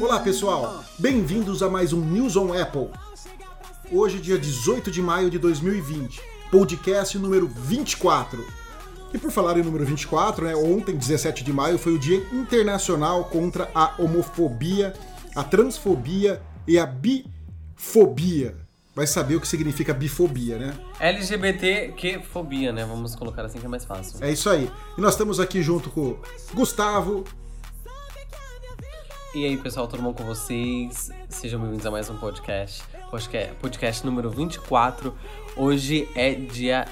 Olá pessoal, bem-vindos a mais um News on Apple. Hoje, dia 18 de maio de 2020, podcast número 24. E por falar em número 24, né, ontem, 17 de maio, foi o Dia Internacional contra a Homofobia, a Transfobia e a Bifobia. Vai saber o que significa bifobia, né? LGBTQ-fobia, né? Vamos colocar assim que é mais fácil. É isso aí. E nós estamos aqui junto com Gustavo, E aí, pessoal, tudo bom com vocês? Sejam bem-vindos a mais um. Podcast, podcast número 24. Hoje é dia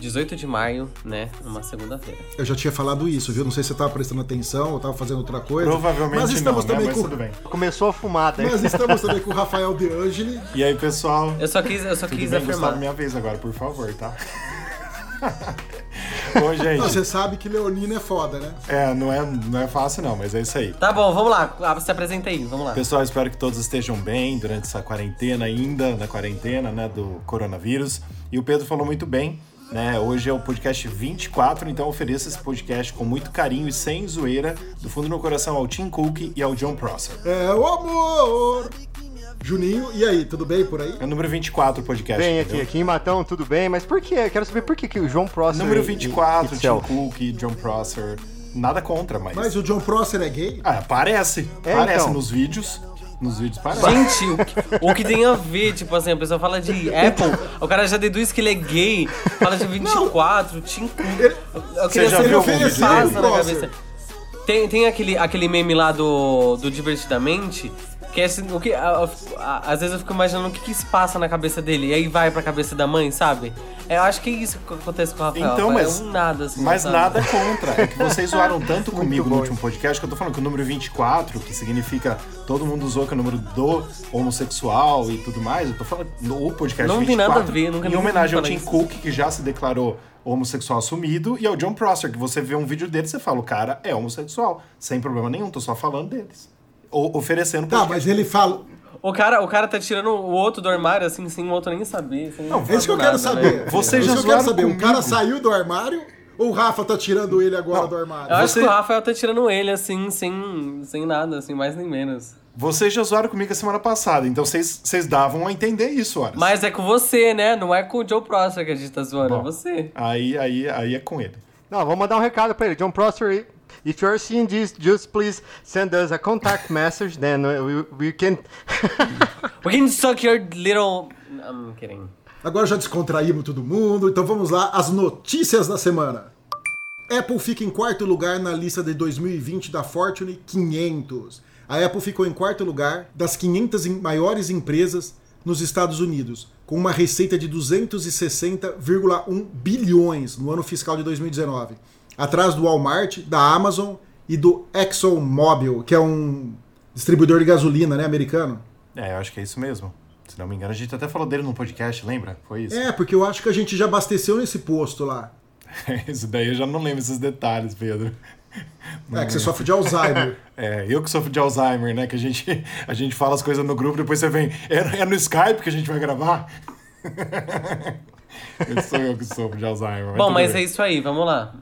18 de maio, né? Uma segunda-feira. eu já tinha falado isso, viu? Não sei se você estava prestando atenção ou estava fazendo outra coisa. Provavelmente Mas estamos não, né? também Mas com tudo bem. Começou a fumada. Mas estamos também com o Rafael De Angeli. E aí, pessoal? Eu só quis, eu só Tudo quis bem, afirmar. Gustavo? Minha vez agora, por favor, tá? Bom, gente, Você sabe que Leonina é foda, né? é, não, é, não é fácil não, mas é isso aí. Tá bom, vamos lá. Ah, Se apresenta aí, vamos lá. Pessoal, espero que todos estejam bem durante essa quarentena ainda, na quarentena, né, do coronavírus. E o Pedro falou muito bem, né, hoje é o podcast 24, então ofereço esse podcast com muito carinho e sem zoeira, do fundo do meu coração ao Tim Cook e ao John Prosser. É o amor! Juninho, e aí, tudo bem por aí? É o número 24 o podcast, Bem, aqui, aqui em Matão, tudo bem, mas por quê? Eu Quero saber por que, que o João Prosser. Número e- 24, e- Tim e- Cook, John Prosser. Nada contra, mas. Mas o John Prosser é gay? Ah, parece. É, parece então. nos vídeos. Nos vídeos parece. Gente, o que, o que tem a ver, tipo assim, a pessoa fala de Apple, o cara já deduz que ele é gay, fala de 24, Tim Cook. Eu queria saber viu o que passa na cabeça. Tem, tem aquele, aquele meme lá do, do Divertidamente, que é assim, o que, a- a- às vezes eu fico imaginando o que, que se passa na cabeça dele, e aí vai pra cabeça da mãe, sabe? É, Eu acho que é isso que acontece com o Rafael. Então, é mas- um nada, assim, Mas sabe? nada contra. É que vocês zoaram tanto comigo no último podcast que eu tô falando que o número 24, que significa todo mundo usou que é o número do homossexual e tudo mais, eu tô falando no podcast Não 24. tem nada a ver, nunca Em homenagem ao Tim falar Cook, que já se declarou homossexual assumido, e ao John Prosser, que você vê um vídeo dele e você fala, o cara é homossexual. Sem problema nenhum, tô só falando deles. Ou oferecendo Tá, mas ele fala. O cara, o cara tá tirando o outro do armário, assim, sem o outro nem saber. Sem Não, é isso que eu quero saber. Vocês é isso já que eu quero zoaram saber. O comigo. cara saiu do armário ou o Rafa tá tirando ele agora do armário? Eu acho Você- que o Rafael tá tirando ele, assim, sem, sem nada, assim, mais nem menos. Vocês já zoaram comigo a semana passada, então vocês vocês davam a entender isso, horas. Mas é com você, né? Não é com o Joe Prosser que a gente tá zoando, é Bom. você. Aí, aí, aí é com ele. Não, vamos mandar um recado pra ele. John Prosser, if you're seeing this, just please send us a contact message, then we, we can. We can suck your little... I'm kidding. Agora já descontraímos todo mundo, então vamos lá, as notícias da semana. Apple fica em quarto lugar na lista de 2020 da Fortune 500. A Apple ficou em quarto lugar das 500 em- maiores empresas nos Estados Unidos, com uma receita de 260,1 bilhões no ano fiscal de 2019, atrás do Walmart, da Amazon e do ExxonMobil, que é um distribuidor de gasolina, né, americano. É, eu acho que é isso mesmo. Se não me engano, a gente até falou dele no podcast, lembra? Foi isso. É, porque eu acho que a gente já abasteceu nesse posto lá. Isso daí eu já não lembro esses detalhes, Pedro. É, que você sofre de Alzheimer. É, eu que sofro de Alzheimer, né? Que a gente, a gente fala as coisas no grupo, depois você vem. É, é no Skype que a gente vai gravar? eu sou eu que sofro de Alzheimer. Bom, mas bem. é isso aí, vamos lá.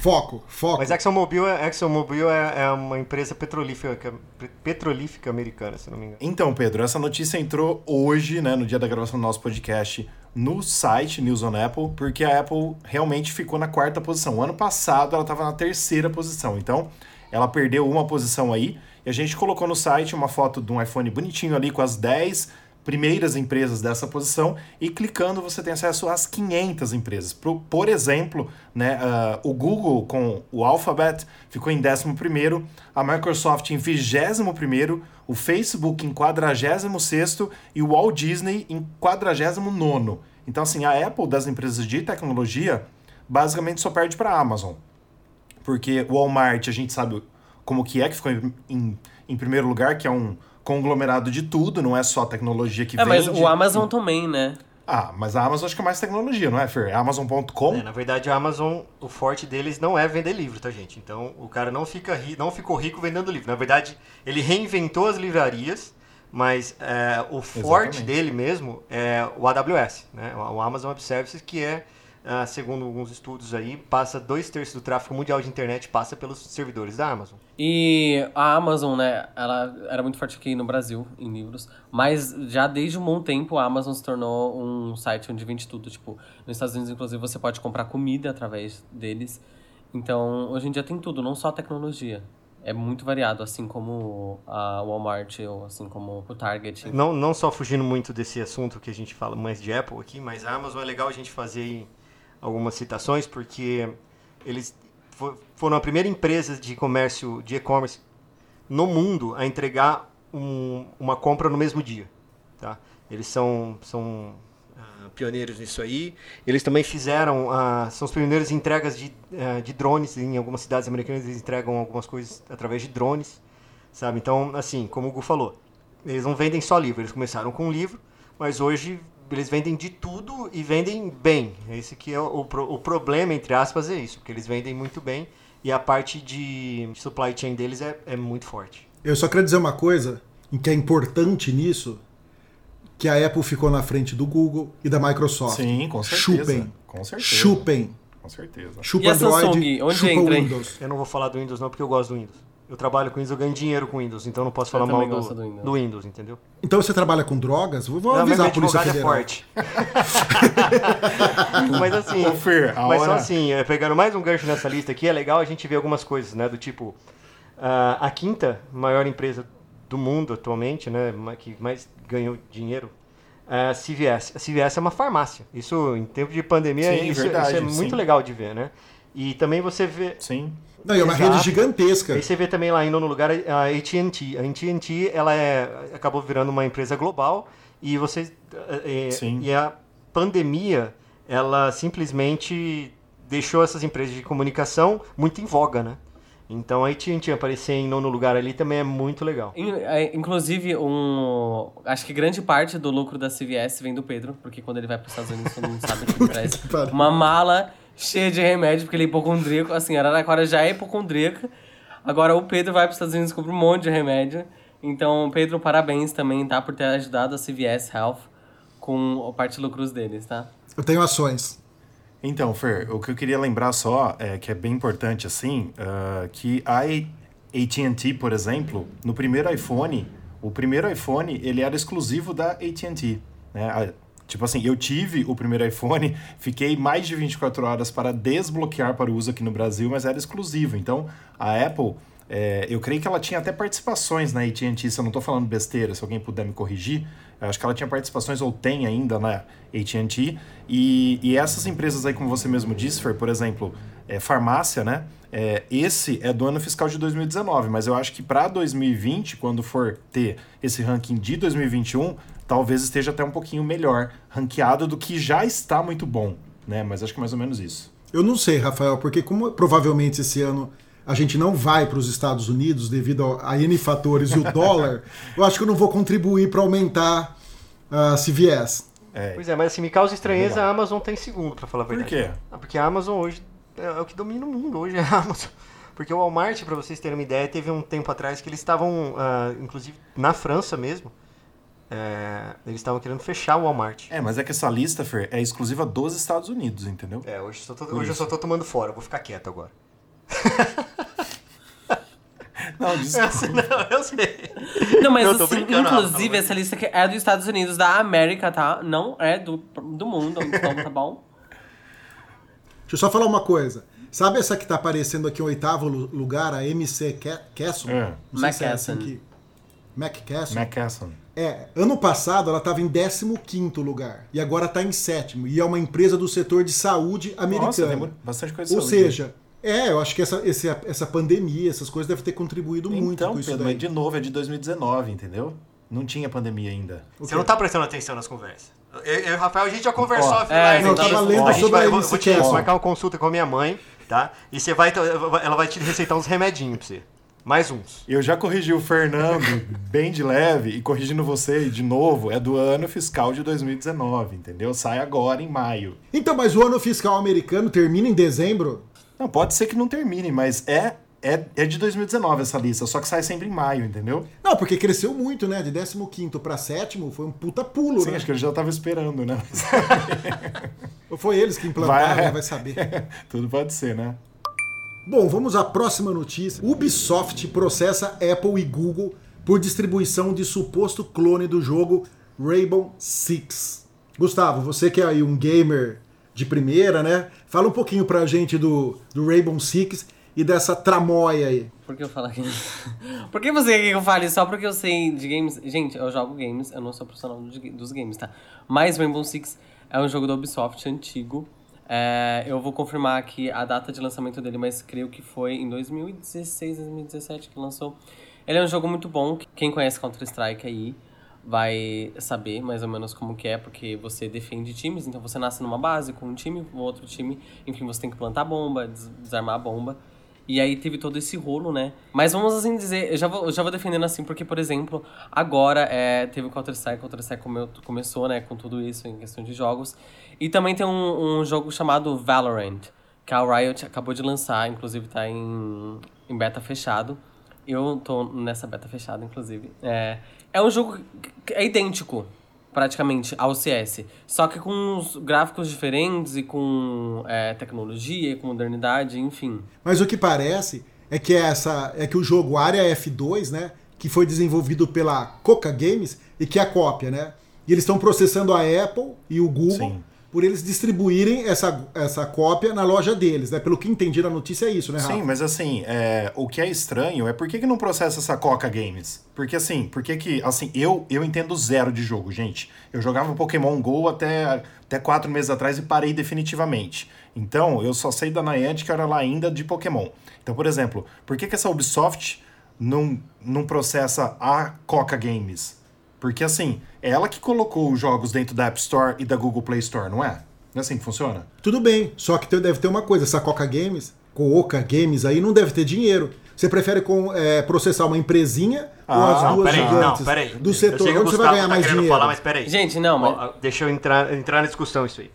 Foco, foco. Mas ExxonMobil, é, ExxonMobil é, é uma empresa petrolífica, petrolífica americana, se não me engano. Então, Pedro, essa notícia entrou hoje, né, no dia da gravação do nosso podcast, no site News on Apple, porque a Apple realmente ficou na quarta posição. O ano passado ela estava na terceira posição, então ela perdeu uma posição aí. E a gente colocou no site uma foto de um iPhone bonitinho ali com as 10 primeiras empresas dessa posição e clicando você tem acesso às 500 empresas. Por, por exemplo, né, ah, o Google com o Alphabet ficou em 11º, a Microsoft em 21º, o Facebook em 46º e o Walt Disney em 49º. Então assim, a Apple das empresas de tecnologia basicamente só perde para a Amazon. Porque o Walmart, a gente sabe como que é, que ficou em, em, em primeiro lugar, que é um conglomerado de tudo, não é só tecnologia que É, vende. mas o Amazon também, né? Ah, mas a Amazon acho que é mais tecnologia, não é, Fer? É Amazon.com? É, na verdade, a Amazon, o forte deles não é vender livro, tá, gente? Então, o cara não, fica ri, não ficou rico vendendo livro. Na verdade, ele reinventou as livrarias, mas é, o forte Exatamente. dele mesmo é o AWS, né? O Amazon Web Services, que é ah, segundo alguns estudos aí, passa dois terços do tráfego mundial de internet passa pelos servidores da Amazon. E a Amazon, né, ela era muito forte aqui no Brasil, em livros, mas já desde um bom tempo a Amazon se tornou um site onde vende tudo. Tipo, nos Estados Unidos, inclusive, você pode comprar comida através deles. Então, hoje em dia tem tudo, não só tecnologia. É muito variado, assim como a Walmart ou assim como o Target. Não, não só fugindo muito desse assunto que a gente fala mais de Apple aqui, mas a Amazon é legal a gente fazer algumas citações, porque eles foram a primeira empresa de comércio, de e-commerce no mundo a entregar um, uma compra no mesmo dia. Tá? Eles são, são uh, pioneiros nisso aí. Eles também fizeram, uh, são os pioneiros em entregas de, uh, de drones. Em algumas cidades americanas eles entregam algumas coisas através de drones. Sabe? Então, assim, como o Gu falou, eles não vendem só livro. Eles começaram com um livro, mas hoje eles vendem de tudo e vendem bem. Esse que é o, o problema, entre aspas, é isso, porque eles vendem muito bem e a parte de supply chain deles é, é muito forte. Eu só quero dizer uma coisa que é importante nisso, que a Apple ficou na frente do Google e da Microsoft. Sim, com certeza. Chupem. Com certeza. Chupem. Com certeza. Chupa E a Android, Samsung? Onde chupa entra? Windows. Eu não vou falar do Windows não, porque eu gosto do Windows. Eu trabalho com Windows, eu ganho dinheiro com Windows, então eu não posso falar mal também do, gosto do, do Windows. Windows. entendeu? Então você trabalha com drogas? Vou vou Não, avisar a Polícia é Federal. forte. mas assim, Ô, Fer, a mas só hora- assim, é, pegando mais um gancho nessa lista aqui, é legal a gente ver algumas coisas, né? Do tipo, ah, a quinta maior empresa do mundo atualmente, né? Que mais ganhou dinheiro, é a CVS. A CVS é uma farmácia. Isso, em tempo de pandemia, Sim, isso, verdade, isso é muito sim. legal de ver, né? E também você vê, Sim. Não, e é uma Exato. rede gigantesca. Aí você vê também lá indo no lugar a AT&T. A AT&T ela é, acabou virando uma empresa global e você é, Sim. e a pandemia ela simplesmente deixou essas empresas de comunicação muito em voga, né? Então a AT&T aparecer em nono lugar ali também é muito legal. É, Inclusive, um, acho que grande parte do lucro da CVS vem do Pedro, porque quando ele vai para os Estados Unidos, todo mundo sabe que ele traz uma mala cheia de remédio, porque ele é hipocondríaco. Assim, a Araraquara já é hipocondríaca. Agora o Pedro vai para os Estados Unidos e compra um monte de remédio. Então, Pedro, parabéns também, tá? Por ter ajudado a CVS Health com a parte de lucros deles, tá? Eu tenho ações. Então, Fer, o que eu queria lembrar só é que é bem importante assim, ah, que a AT&T, por exemplo, no primeiro iPhone, o primeiro iPhone ele era exclusivo da AT&T, né? A- Tipo assim, eu tive o primeiro iPhone, fiquei mais de 24 horas para desbloquear para o uso aqui no Brasil, mas era exclusivo. Então, a Apple, é, eu creio que ela tinha até participações na AT&T, se eu não estou falando besteira, se alguém puder me corrigir, eu acho que ela tinha participações, ou tem ainda na AT&T, e, e essas empresas aí, como você mesmo disse, Fer, por exemplo, é, farmácia, né? É, esse é do ano fiscal de 2019, mas eu acho que para 2020, quando for ter esse ranking de 2021, talvez esteja até um pouquinho melhor ranqueado do que já está muito bom, né? Mas acho que é mais ou menos isso. Eu não sei, Rafael, porque como provavelmente esse ano a gente não vai para os Estados Unidos devido ao- a N fatores e o dólar, eu acho que eu não vou contribuir para aumentar a CVS. É, Pois é, mas assim, me causa estranheza Legal. a Amazon tem segundo, pra falar a Por verdade. quê? Ah, porque a Amazon hoje é, é o que domina o mundo, hoje é a Amazon. Porque o Walmart, pra vocês terem uma ideia, teve um tempo atrás que eles estavam, ah, inclusive na França mesmo, é, eles estavam querendo fechar o Walmart. É, mas é que essa lista, Fer, é exclusiva dos Estados Unidos, entendeu? É, hoje, só tô- Por hoje eu só tô tomando fora, eu vou ficar quieto agora. Não, desculpa. Não, eu sei. Não, mas Eu assim, brincando, Rafa, inclusive, essa lista aqui é dos Estados Unidos, da América, tá? Não é do, do mundo, então tá bom? Deixa eu só falar uma coisa. Sabe essa que tá aparecendo aqui em oitavo lu- lugar, a MC Ca- Casson? É. Não sei se é McCasson. assim que... McCasson? McCasson. É, ano passado ela estava em 15º lugar e agora está em sétimo. E é uma empresa do setor de saúde americana. Nossa, tem bastante coisa de Ou saúde. né? seja, é, eu acho que essa, esse- essa pandemia, essas coisas devem ter contribuído muito Então, com isso Pedro, daí. mas de novo é de 2019, entendeu? Não tinha pandemia ainda. Você não tá prestando atenção nas conversas. Eu, eu e o Rafael, a gente já conversou offline é, Não, eu Então, aqui. tava lendo a gente sobre vai, a eu vou, vou te marcar uma consulta com a minha mãe, tá? E você vai, ela vai te receitar uns remedinhos pra você. Mais uns. Eu já corrigi o Fernando bem de leve e corrigindo você de novo, é do ano fiscal de 2019, entendeu? Sai agora em maio. Então, mas o ano fiscal americano termina em dezembro? Não, pode ser que não termine, mas é é, é de 2019 essa lista, só que sai sempre em maio, entendeu? Não, porque cresceu muito, né? De 15 para sétimo foi um puta pulo, Sim, né? acho que ele já tava esperando, né? Ou foi eles que implantaram, Vai- vai, vai saber. Tudo pode ser, né? Bom, vamos à próxima notícia. Ubisoft processa Apple e Google por distribuição de suposto clone do jogo Rainbow Six. Gustavo, você que é aí um gamer de primeira, né? Fala um pouquinho pra gente do, do Rainbow Six e dessa tramóia aí. Por que eu falo aqui? Por que você quer que eu fale só porque eu sei de games? Gente, eu jogo games, eu não sou profissional dos games, tá? Mas Rainbow Six é um jogo da Ubisoft antigo. É, eu vou confirmar aqui a data de lançamento dele, mas creio que foi em 2016, 2017 que lançou. Ele é um jogo muito bom. Quem conhece Counter-Strike aí vai saber mais ou menos como que é, porque você defende times, então você nasce numa base com um time, o outro time, enfim, você tem que plantar bomba, des- desarmar a bomba. E aí teve todo esse rolo, né? Mas vamos assim dizer, eu já vou, já vou defendendo assim, porque, por exemplo, agora é, teve o Counter-Strike, Counter-Strike come- começou, né, com tudo isso em questão de jogos. E também tem um, um jogo chamado Valorant, que a Riot acabou de lançar, inclusive tá em, em beta fechado. Eu tô nessa beta fechada, inclusive. É, é um jogo que é idêntico, praticamente, ao CS. Só que com uns gráficos diferentes e com é, tecnologia, e com modernidade, enfim. Mas o que parece é que essa é que o jogo Área F2, né, que foi desenvolvido pela Coca Games e que é a cópia, né? E eles estão processando a Apple e o Google Sim. Por eles distribuírem essa, essa cópia na loja deles, né? Pelo que entendi na notícia é isso, né, Rafa? Sim, mas assim, é, o que é estranho é por que, que não processa essa Coca Games? Porque assim, por que que, assim, eu, eu entendo zero de jogo, gente. Eu jogava Pokémon GO até, até quatro meses atrás e parei definitivamente. Então, eu só sei da Niantic, era lá ainda de Pokémon. Então, por exemplo, por que que essa Ubisoft não, não processa a Coca Games? Porque assim, é ela que colocou os jogos dentro da App Store e da Google Play Store, não é? Não é assim que funciona? Tudo bem, só que deve ter uma coisa, essa Coca Games, Coca Games aí não deve ter dinheiro. Você prefere com, é, processar uma empresinha ou Ah, as não, duas peraí, gigantes não, peraí. do setor? Onde você vai ganhar tá mais dinheiro? Falar, mas peraí. Gente, não, mas- deixa eu entrar, entrar na discussão isso aí.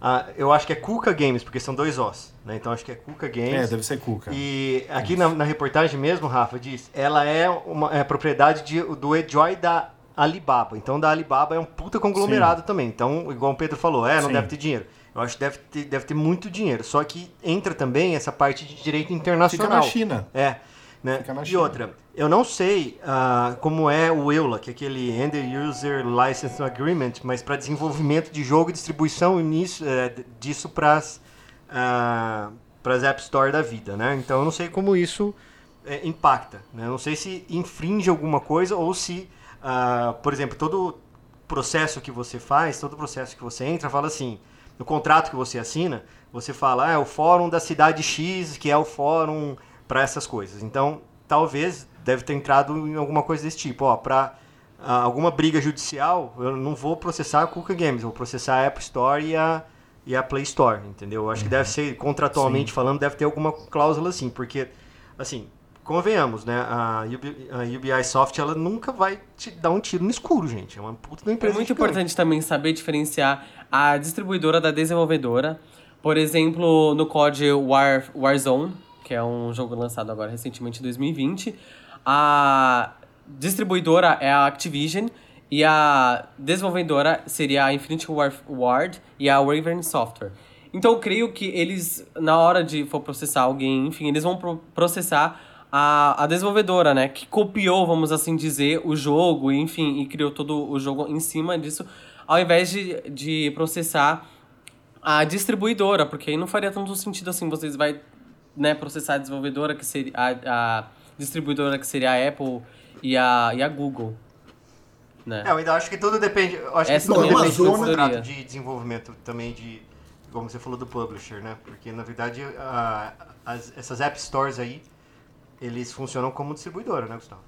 Ah, eu acho que é Cuca Games, porque são dois Os, né? Então acho que é Cuca Games. É, deve ser Cuca. E aqui na, na reportagem mesmo, Rafa, diz, ela é uma é propriedade de, do Enjoy da Alibaba. Então da Alibaba é um puta conglomerado também. Então, igual o Pedro falou, é, não Sim. deve ter dinheiro. Eu acho que deve ter, deve ter muito dinheiro. Só que entra também essa parte de direito internacional. Fica na China. É. Né? Fica na E China. outra, eu não sei ah, como é o EULA, que é aquele End User License Agreement, mas para desenvolvimento de jogo e distribuição nisso, d- disso para as App Store da vida, né? Então eu não sei como isso é, impacta, né? Eu não sei se infringe alguma coisa ou se, ah, por exemplo, todo processo que você faz, todo processo que você entra, fala assim, no contrato que você assina, você fala, ah, é o fórum da cidade X, que é o fórum para essas coisas. Então, talvez deve ter entrado em alguma coisa desse tipo, ó, para alguma briga judicial, eu não vou processar a Cuca Games, vou processar a App Store e a, e a Play Store, entendeu? Eu acho que deve ser, contratualmente falando, deve ter alguma cláusula assim, porque, assim, convenhamos, né? A, UB, a UBI Soft, ela nunca vai te dar um tiro no escuro, gente. É uma puta da É empresa muito gigante. importante também saber diferenciar a distribuidora da desenvolvedora. Por exemplo, no COD War, Warzone, que é um jogo lançado agora recentemente em 2020, a distribuidora é a Activision e a desenvolvedora seria a Infinity War- Ward e a Raven Software. Então eu creio que eles, na hora de for processar alguém, enfim, eles vão pro- processar a, a desenvolvedora, né? Que copiou, vamos assim dizer, o jogo, enfim, e criou todo o jogo em cima disso, ao invés de, de processar a distribuidora, porque aí não faria tanto sentido assim, vocês vai né, processar a desenvolvedora, que seria a, a distribuidora que seria a Apple e a, e a Google. Né? É, eu ainda acho que tudo depende. Acho Essa que tudo é depende do contrato de desenvolvimento também de. Como você falou do publisher, né? Porque na verdade a- as- essas app stores aí, eles funcionam como distribuidora, né, Gustavo?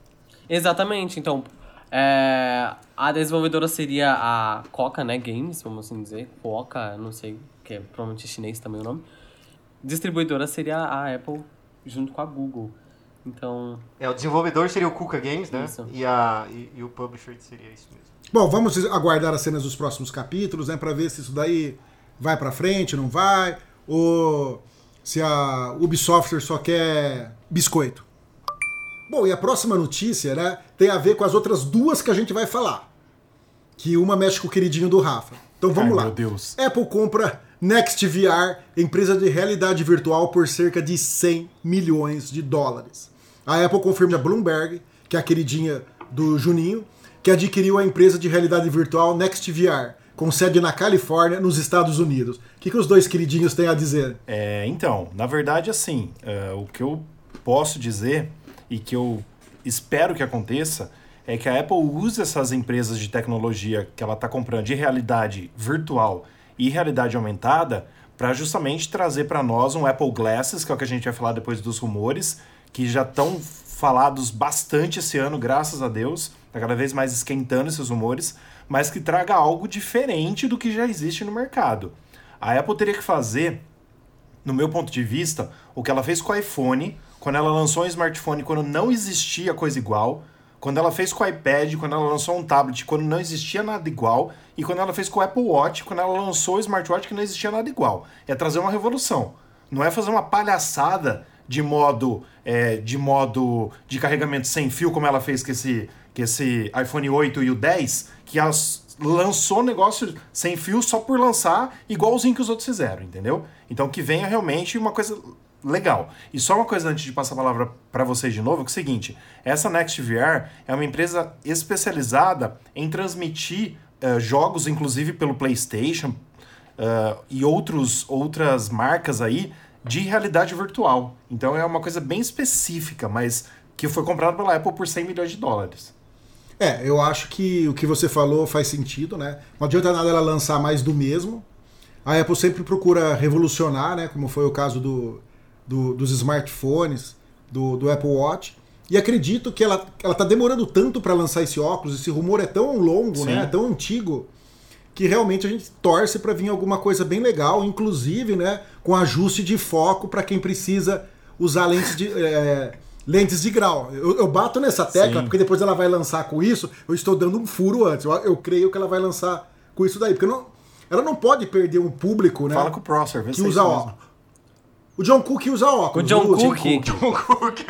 Exatamente, então é, a desenvolvedora seria a Coca, né, Games, vamos assim dizer, Coca, não sei, que é provavelmente chinês também o nome. Distribuidora seria a Apple junto com a Google. Então, É, o desenvolvedor seria o Kuka Games, né? Isso. E, a, e, e o publisher seria isso mesmo. Bom, vamos aguardar as cenas dos próximos capítulos, né, Pra ver se isso daí vai pra frente, não vai, ou se a Ubisoft só quer biscoito. Bom, e a próxima notícia, né, tem a ver com as outras duas que a gente vai falar. Que uma mexe com o queridinho do Rafa. Então vamos Ai, lá. meu Deus. Apple compra Next VR, empresa de realidade virtual, por cerca de 100 milhões de dólares. A Apple confirma a Bloomberg, que é a queridinha do Juninho, que adquiriu a empresa de realidade virtual Next VR, com sede na Califórnia, nos Estados Unidos. O que, que os dois queridinhos têm a dizer? É, então, na verdade, assim, é, o que eu posso dizer e que eu espero que aconteça é que a Apple use essas empresas de tecnologia que ela está comprando de realidade virtual e realidade aumentada para justamente trazer para nós um Apple Glasses, que é o que a gente vai falar depois dos rumores, que já estão falados bastante esse ano, graças a Deus, está cada vez mais esquentando esses rumores, mas que traga algo diferente do que já existe no mercado. A Apple teria que fazer no meu ponto de vista, o que ela fez com o iPhone, quando ela lançou um smartphone quando não existia coisa igual, quando ela fez com o iPad, quando ela lançou um tablet quando não existia nada igual, e quando ela fez com o Apple Watch, quando ela lançou o smartwatch que não existia nada igual. É trazer uma revolução. Não é fazer uma palhaçada de modo é, de modo de carregamento sem fio, como ela fez com esse, com esse iPhone 8 e o 10, que as, lançou negócio sem fio só por lançar, igualzinho que os outros fizeram, entendeu? Então que venha realmente uma coisa legal. E só uma coisa antes de passar a palavra para vocês de novo, que é o seguinte, essa Next VR é uma empresa especializada em transmitir uh, jogos, inclusive pelo PlayStation uh, e outros, outras marcas aí, de realidade virtual. Então é uma coisa bem específica, mas que foi comprada pela Apple por 100 milhões de dólares. É, eu acho que o que você falou faz sentido, né? Não adianta nada ela lançar mais do mesmo. A Apple sempre procura revolucionar, né? Como foi o caso do, do dos smartphones, do, do Apple Watch. E acredito que ela, ela tá demorando tanto para lançar esse óculos, esse rumor é tão longo, Sim. né? Tão antigo, que realmente a gente torce para vir alguma coisa bem legal, inclusive, né? Com ajuste de foco para quem precisa usar lentes de. é, lentes de grau. Eu, eu bato nessa tecla, Sim. porque depois ela vai lançar com isso, eu estou dando um furo antes. Eu, eu creio que ela vai lançar com isso daí. Porque não, ela não pode perder um público, né? Fala com o Prosser, vê que se é usa óculos. O John Cook usa óculos. O John o Tim Cook.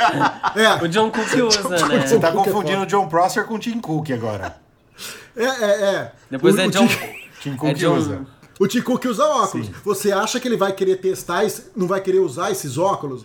É, O John Cook usa, né? Você tá Cook é confundindo o John Prosser com o Tim Cook agora. é, é, é. Depois o, é o John... Tim- Tim Cook É John... usa. O Tim Cook usa óculos. Sim. Você acha que ele vai querer testar, não vai querer usar esses óculos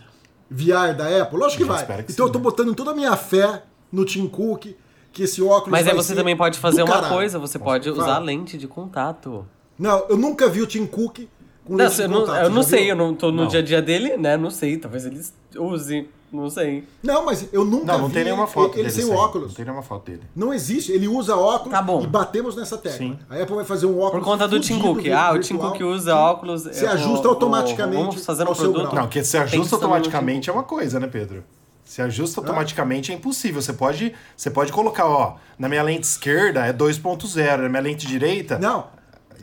VR da Apple? Lógico que vai. que então sim, eu tô botando toda a minha fé no Tim Cook, que esse óculos Mas aí você também pode fazer uma caralho. coisa, você pode usar lente de contato. Não, eu nunca vi o Tim Cook com Não, de eu não, contato, eu você não sei, viu? eu não tô no Não. dia a dia dele, né? Não sei, talvez ele use, não sei. Não, mas eu nunca Não, não vi tem nenhuma foto ele dele sem sem. óculos. Não tem nenhuma foto dele. Não existe. Ele usa óculos Tá bom. e batemos nessa tecla. Sim. A Apple vai fazer um óculos. Por conta do Tim Cook. Ah, o Tim. Cook usa óculos. Se eu ajusta automaticamente Vamos fazer um produto. Não, que se ajusta automaticamente é uma coisa, né, Pedro? Se ajusta automaticamente é impossível. Você pode, você pode colocar, ó, na minha lente esquerda é 2.0, na minha lente direita, Não,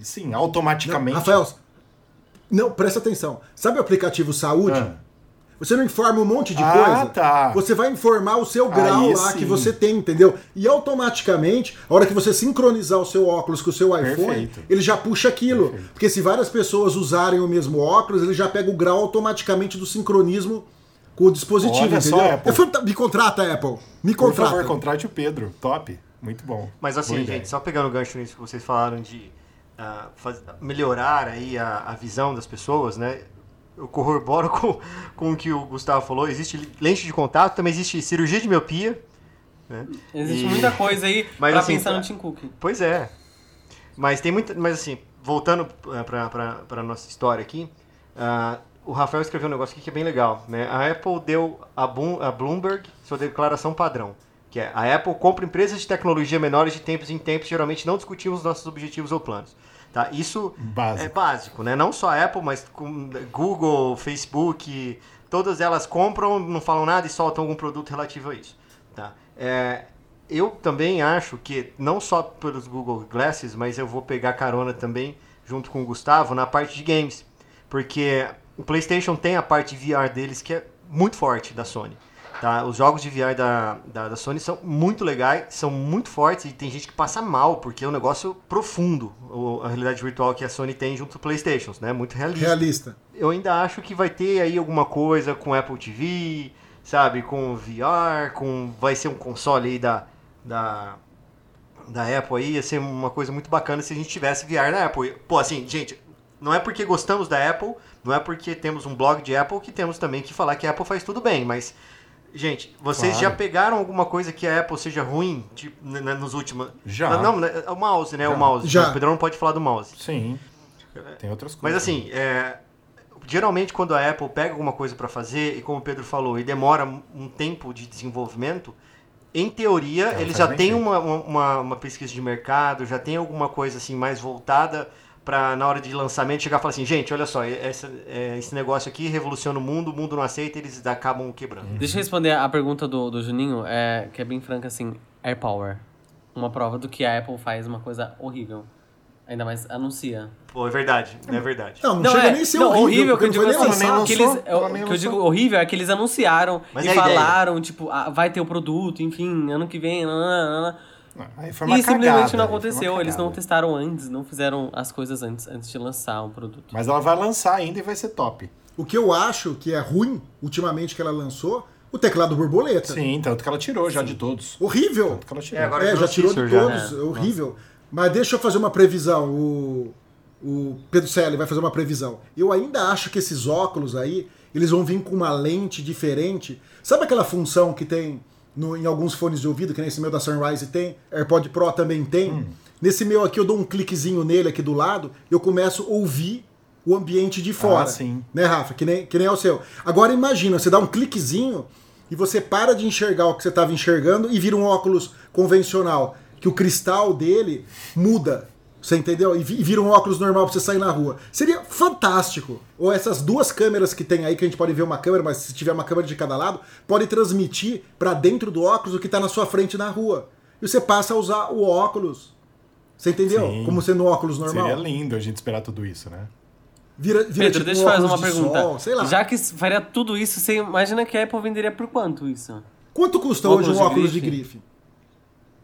sim, automaticamente. Rafael, não, presta atenção. Sabe o aplicativo Saúde? Ah. Você não informa um monte de Ah, coisa? tá. Você vai informar o seu grau Aí lá sim. que você tem, entendeu? E automaticamente, a hora que você sincronizar o seu óculos com o seu iPhone, Perfeito. ele já puxa aquilo. Porque se várias pessoas usarem o mesmo óculos, ele já pega o grau automaticamente do sincronismo com o dispositivo, Olha só, entendeu? Apple. É fanta- Me contrata, Apple. Me Por contrata. favor, contrate o Pedro. Top. Muito bom. Mas assim, Boa ideia. gente, só pegando o gancho nisso que vocês falaram de faz- melhorar aí a, a visão das pessoas, né? Eu corroboro com, com o que o Gustavo falou. Existe lente de contato, também existe cirurgia de miopia. Né? Existe E- muita coisa aí Mas, pra assim, pensar no tá- Tim Cook. Pois é. Mas tem muita. Mas assim, voltando eh, pra, pra nossa história aqui, ah, o Rafael escreveu um negócio aqui que é bem legal. Né? A Apple deu a, Boom- a Bloomberg sua declaração padrão. Que é a Apple compra empresas de tecnologia menores de tempos em tempos, geralmente não discutimos nossos objetivos ou planos. Tá? Isso Básico. é básico, né? Não só a Apple, mas com Google, Facebook, todas elas compram, não falam nada e soltam algum produto relativo a isso. Tá? É, eu também acho que, não só pelos Google Glasses, mas eu vou pegar carona também, junto com o Gustavo, na parte de games. Porque o PlayStation tem a parte VR deles que é muito forte da Sony. Tá? Os jogos de VR da, da, da, Sony são muito legais, são muito fortes e tem gente que passa mal, porque é um negócio profundo, a realidade virtual que a Sony tem junto com o Playstation, né? Muito realista. Realista. Eu ainda acho que vai ter aí alguma coisa com Apple TV, sabe? Com VR, com vai ser um console aí da, da, da Apple aí, ia ser uma coisa muito bacana se a gente tivesse VR na Apple. Pô, assim, gente, não é porque gostamos da Apple, não é porque temos um blog de Apple que temos também que falar que a Apple faz tudo bem, mas Gente, vocês Claro. já pegaram alguma coisa que a Apple seja ruim tipo, nos últimos. Já. Não, não, né, o mouse, né? Já. O mouse. Já. O Pedrão não pode falar do mouse. Sim. Tem outras Mas coisas. assim, é, geralmente quando a Apple pega alguma coisa para fazer, e como o Pedro falou, e demora um tempo de desenvolvimento, em teoria, Ela eles já têm uma, uma, uma pesquisa de mercado, já tem alguma coisa assim mais voltada para na hora de lançamento chegar e falar assim, gente, olha só, essa, é, esse negócio aqui revoluciona o mundo, o mundo não aceita, eles acabam quebrando. Deixa eu responder a pergunta do, do Juninho, é, que é bem franca assim. Air Power. Uma prova do que a Apple faz uma coisa horrível. Ainda mais anuncia. Pô, é verdade, é verdade. Não, não, Não, chega é, nem a ser não, horrível, que eu digo não foi nem assim, que eles, é, nem que eu digo horrível é que eles anunciaram Mas e é a ideia. falaram, tipo, ah, vai ter o produto, enfim, ano que vem, nananana. Aí foi uma e simplesmente cagada, não foi uma aconteceu, eles não testaram antes, não fizeram as coisas antes, antes de lançar um produto. Mas ela vai lançar ainda e vai ser top. O que eu acho que é ruim, ultimamente, que ela lançou, o teclado borboleta. Sim, tanto que ela tirou já de todos. Horrível. Tanto que ela tirou. É, agora É, já tirou de já. todos. É, horrível. Mas deixa eu fazer uma previsão. O, o Pedro Selle vai fazer uma previsão. Eu ainda acho que esses óculos aí, eles vão vir com uma lente diferente. Sabe aquela função que tem no- em alguns fones de ouvido, que nesse meu da Sunrise tem, AirPod Pro também tem? Hum. Nesse meu aqui eu dou um cliquezinho nele aqui do lado, eu começo a ouvir o ambiente de fora. Ah, sim. Né, Rafa? Que nem, que nem é o seu. Agora imagina, você dá um cliquezinho e você para de enxergar o que você estava enxergando e vira um óculos convencional. Que o cristal dele muda. Você entendeu? E vi- vira um óculos normal pra você sair na rua. Seria fantástico. Ou essas duas câmeras que tem aí, que a gente pode ver uma câmera, mas se tiver uma câmera de cada lado, pode transmitir pra dentro do óculos o que tá na sua frente na rua. E você passa a usar o óculos. Você entendeu? Sim. Como sendo um óculos normal. Seria lindo a gente esperar tudo isso, né? Vira, vira Pedro, tipo deixa um eu fazer uma de pergunta. sol, sei lá. Já que faria tudo isso, você imagina que a Apple venderia por quanto isso? Quanto custa Óculos hoje um de óculos de grife? grife?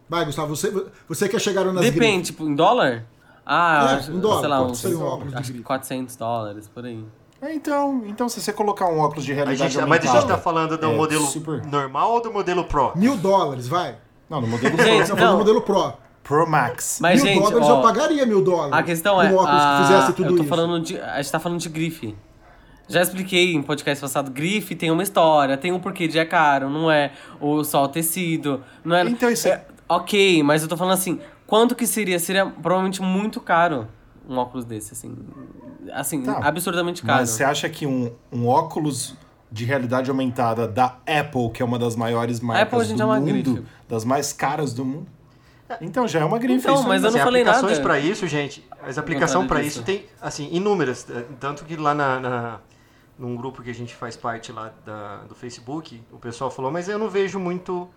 Vai, Gustavo, você, você que chegaram nas Depende, grifes. tipo, em dólar? Ah, É, dólar, sei lá, seria um óculos de acho que grife? 400 dólares, por aí. É, Então, então, se você colocar um óculos de A realidade gente, mas a gente aumentada... tá falando do é modelo super- normal ou do modelo Pro? Mil dólares, vai. Não, no modelo Gente, Pro, não. Não. modelo Pro. Pro Max. Mas, mil gente, dólares ó, eu pagaria mil dólares. A questão é, um óculos a- que fizesse tudo eu tô isso. falando de, a gente tá falando de grife. Já expliquei em podcast passado, grife tem uma história, tem um porquê de é caro, não é o só o tecido, não é... Então isso é- Ok, mas eu tô falando assim, quanto que seria? Seria provavelmente muito caro um óculos desse, assim, assim, Tá. absurdamente caro. Mas você acha que um, um óculos de realidade aumentada da Apple, que é uma das maiores marcas Apple, gente, do é uma mundo, grife. das mais caras do mundo? Então já é uma grife. Então, isso mas eu não Assim, falei aplicações nada. para isso, gente, as aplicações para isso tem, assim, inúmeras. eh, Tanto que lá na, na- num grupo que a gente faz parte lá da- do Facebook, o pessoal falou, mas eu não vejo muito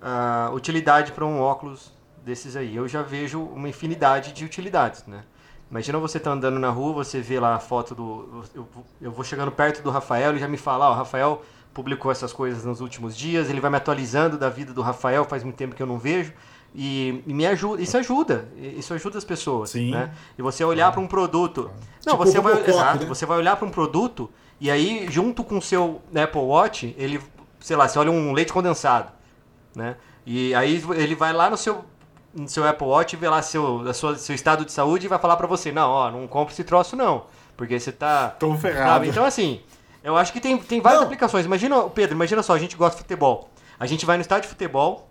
ah, utilidade para um óculos desses aí. Eu já vejo uma infinidade de utilidades, né? Imagina você tá andando na rua, você vê lá a foto do... Eu, eu vou chegando perto do Rafael, ele já me fala, ó, o Rafael publicou essas coisas nos últimos dias, ele vai me atualizando da vida do Rafael, faz muito tempo que eu não vejo. E, e me ajuda, isso ajuda, isso ajuda as pessoas, Sim. né? E você olhar para um produto, não, Tipo você vai, exato, né? você vai olhar para um produto e aí junto com o seu Apple Watch, ele, sei lá, você olha um leite condensado, né? E aí ele vai lá no seu no seu Apple Watch e vê lá seu, a sua, seu estado de saúde e vai falar para você, não, ó, não compre esse troço não, porque você tá Tô ferrado. Sabe? Então, assim, eu acho que tem, tem várias Não. aplicações. Imagina, Pedro, imagina só, a gente gosta de futebol. A gente vai no estádio de futebol,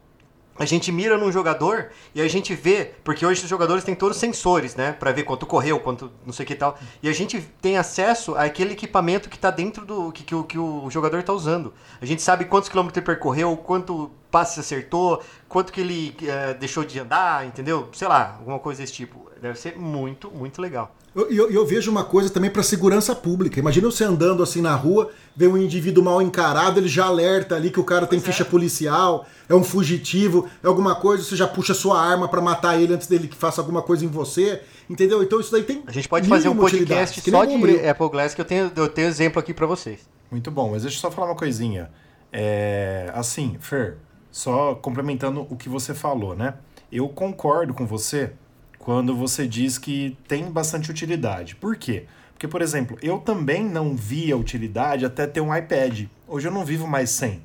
a gente mira num jogador e a gente vê, porque hoje os jogadores têm todos sensores, né? Pra ver quanto correu, quanto não sei o que e tal. E a gente tem acesso àquele equipamento que tá dentro do. que, que, o, que o jogador tá usando. A gente sabe quantos quilômetros ele percorreu, quanto passe acertou, quanto que ele eh, deixou de andar, entendeu? Sei lá, alguma coisa desse tipo. Deve ser muito, muito legal. E eu, eu vejo uma coisa também para segurança pública. Imagina você andando assim na rua, vê um indivíduo mal encarado, ele já alerta ali que o cara tem ficha policial, é um fugitivo, é alguma coisa, você já puxa sua arma para matar ele antes dele que faça alguma coisa em você, entendeu? Então isso daí tem. A gente pode fazer um podcast só o de Bombril. Apple Glass que eu tenho, eu tenho exemplo aqui pra vocês. Muito bom, mas deixa eu só falar uma coisinha. É, assim, Fer, só complementando o que você falou, né? Eu concordo com você quando você diz que tem bastante utilidade. Por quê? Porque, por exemplo, eu também não via utilidade até ter um iPad. Hoje eu não vivo mais sem.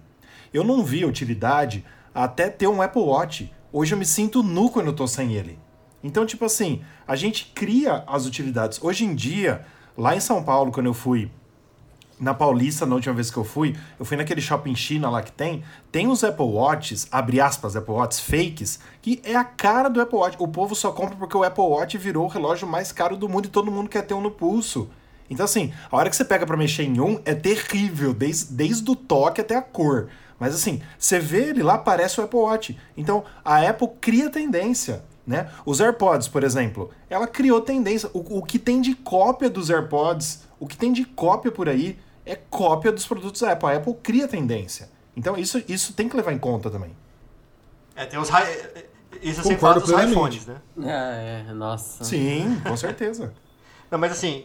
Eu não via utilidade até ter um Apple Watch. Hoje eu me sinto nu quando eu tô sem ele. Então, tipo assim, a gente cria as utilidades. Hoje em dia, lá em São Paulo, quando eu fui na Paulista, na última vez que eu fui, eu fui naquele shopping China lá que tem, tem os Apple Watches, abre aspas, Apple Watches fakes, que é a cara do Apple Watch. O povo só compra porque o Apple Watch virou o relógio mais caro do mundo e todo mundo quer ter um no pulso. Então, assim, a hora que você pega para mexer em um, é terrível, desde, desde o toque até a cor. Mas, assim, você vê ele lá, parece o Apple Watch. Então, a Apple cria tendência. Né? Os AirPods, por exemplo, ela criou tendência. O, o que tem de cópia dos AirPods, o que tem de cópia por aí, é cópia dos produtos da Apple. A Apple cria tendência. Então isso, isso tem que levar em conta também. É, tem os. Isso sem Concordo falar dos iPhones, né? É, é, nossa. Sim, com certeza. Não, mas assim,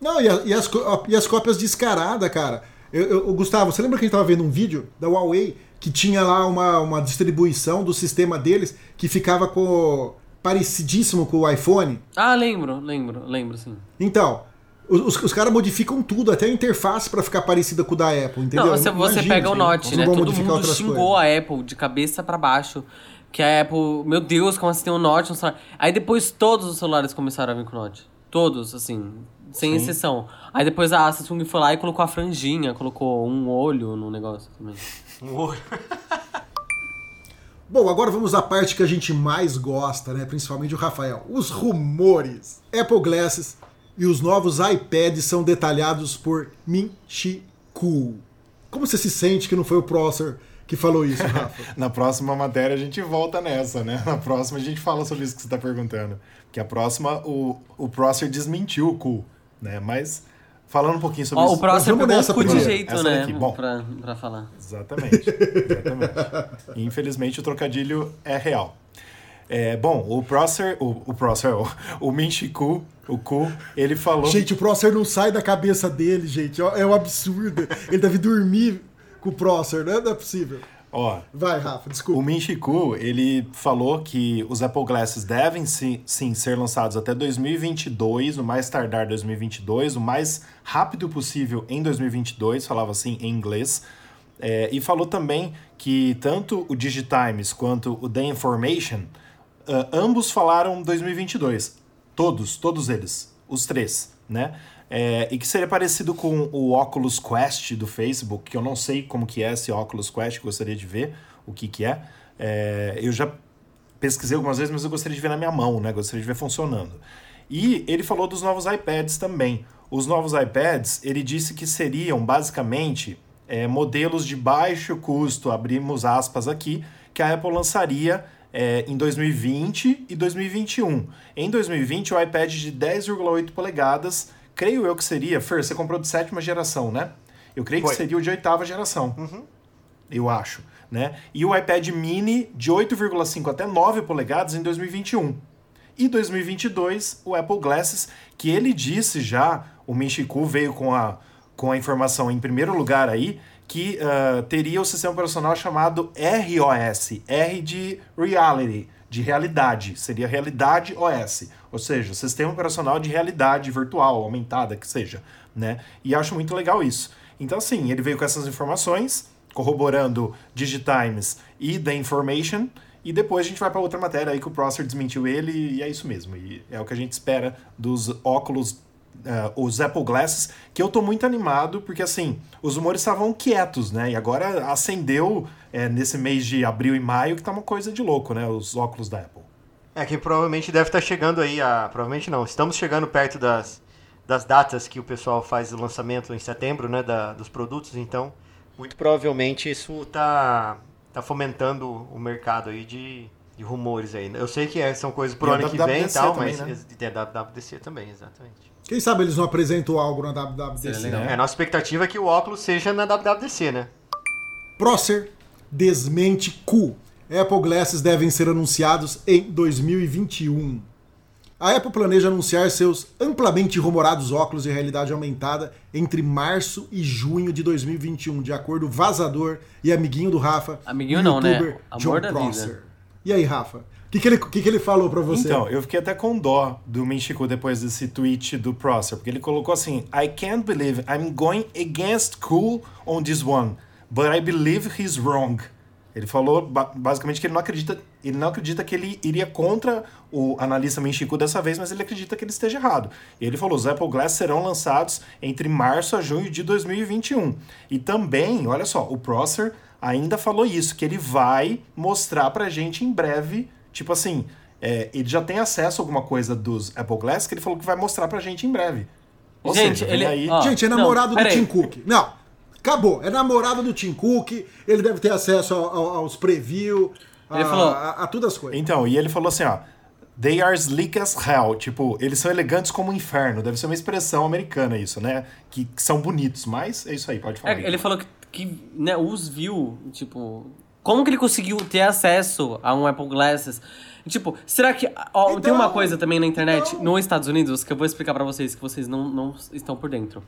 Não, e, a- e as, e as cópias descaradas, cara. Eu, eu- o Gustavo, você lembra que a gente tava vendo um vídeo da Huawei que tinha lá uma, uma distribuição do sistema deles que ficava com parecidíssimo com o iPhone? Ah, lembro, lembro, lembro, sim. Então, os, os caras modificam tudo, até a interface pra ficar parecida com o da Apple, entendeu? Não, você, você pega o Note, né? Todo mundo xingou coisas. a Apple de cabeça pra baixo. Que a Apple, meu Deus, como assim tem um Note no celular? Aí depois todos os celulares começaram a vir com Note. Todos, assim, sem exceção. Aí depois a Samsung foi lá e colocou a franjinha, colocou um olho no negócio também. um olho. Bom, agora vamos à parte que a gente mais gosta, né? Principalmente o Rafael. Os rumores. Apple Glasses e os novos iPads são detalhados por Min Chi Kuo. Como você se sente que não foi o Prosser que falou isso, Rafa? Na próxima matéria a gente volta nessa, né? Na próxima a gente fala sobre isso que você está perguntando. Porque a próxima, o, o Prosser desmentiu o cu, né? Mas falando um pouquinho sobre Ó, isso. o vamos pegou nessa o cu de jeito, Essa né? daqui, bom. Pra, pra falar. Exatamente. exatamente. Infelizmente o trocadilho é real. É, bom, o Prosser, o, o Prosser, o, o Min Chi Kuo, o Ku, ele falou. gente, o Prosser não sai da cabeça dele, gente. É um absurdo. Ele deve dormir com o Prosser, né? Não é possível. Ó, Vai, Rafa, O desculpa. Min Chi Kuo, ele falou que os Apple Glasses devem sim, sim ser lançados até 2022, o mais tardar 2022, o mais rápido possível em 2022, falava assim em inglês. É, e falou também que tanto o Digitimes quanto o The Information, ah, ambos falaram 2022. Todos, todos eles, os três, né? É, e que seria parecido com o Oculus Quest do Facebook, que eu não sei como que é esse Oculus Quest, gostaria de ver o que que é. É, eu já pesquisei algumas vezes, mas eu gostaria de ver na minha mão, né? Gostaria de ver funcionando. E ele falou dos novos iPads também. Os novos iPads, ele disse que seriam basicamente é, modelos de baixo custo, abrimos aspas aqui, que a Apple lançaria é, em 2020 e 2021. Em 2020, o iPad de 10,8 polegadas, creio eu que seria. Fer, você comprou de sétima geração, né? Eu creio que Foi. seria o de oitava geração eu acho, né? E o iPad mini de 8,5 até 9 polegadas em 2021. E 2022, o Apple Glasses, que ele disse já, o Michiku veio com a, com a informação em primeiro lugar aí, que ah, teria o sistema operacional chamado ROS, R de Reality, de realidade, seria Realidade OS, ou seja, sistema operacional de realidade virtual, aumentada, que seja, né? E acho muito legal isso. Então, assim, ele veio com essas informações, corroborando Digitimes e The Information, e depois a gente vai para outra matéria aí que o Prosser desmentiu ele, e é isso mesmo. E é o que a gente espera dos óculos, eh, os Apple Glasses, que eu tô muito animado, porque assim, os rumores estavam quietos, né? E agora acendeu eh, nesse mês de abril e maio, que tá uma coisa de louco, né? Os óculos da Apple. É que provavelmente deve estar chegando aí a. Provavelmente não. Estamos chegando perto das, das datas que o pessoal faz o lançamento em setembro, né? Da, dos produtos, então. Muito provavelmente isso tá, tá fomentando o mercado aí de, de rumores aí. Eu sei que é- são coisas pro E ano que vem e tal, também, mas. né? E a WWDC também, exatamente. Quem sabe eles não apresentam algo na WWDC. Seria legal. É, a nossa expectativa é que o óculos seja na WWDC, né? Prosser desmente cu. Apple Glasses devem ser anunciados em 2021. A Apple planeja anunciar seus amplamente rumorados óculos de realidade aumentada entre março e junho de 2021, de acordo com o vazador e amiguinho do Rafa, Amiguinho não, né? youtuber Amor John da Prosser. vida. E aí, Rafa? O que, que, ele, que, que ele falou pra você? Então, eu fiquei até com dó do Minchiku depois desse tweet do Prosser, porque ele colocou assim: I can't believe I'm going against cool on this one, but I believe he's wrong. Ele falou ba- basicamente que ele não acredita, ele não acredita que ele iria contra o analista Minchiku dessa vez, mas ele acredita que ele esteja errado. Ele falou: os Apple Glass serão lançados entre março a junho de 2021. E também, olha só, o Prosser ainda falou isso, que ele vai mostrar pra gente em breve, tipo assim, é, ele já tem acesso a alguma coisa dos Apple Glass que ele falou que vai mostrar pra gente em breve. Ou Gente, seja, ele- aí. ó, Gente, é não, namorado do peraí. Tim Cook. Não, acabou. É namorado do Tim Cook. Ele deve ter acesso ao- ao- aos preview, a, Ele falou- a, a todas as coisas. Então, e ele falou assim, ó. They are sleek as hell. Tipo, eles são elegantes como o inferno. Deve ser uma expressão americana isso, né? Que, que são bonitos, mas é isso aí, pode falar. É, ele falou que, que né, os viu, tipo. Como que ele conseguiu ter acesso a um Apple Glasses? Tipo, será que. ó, tem uma Então, coisa também na internet, então. nos Estados Unidos, que eu vou explicar pra vocês, que vocês não, não estão por dentro.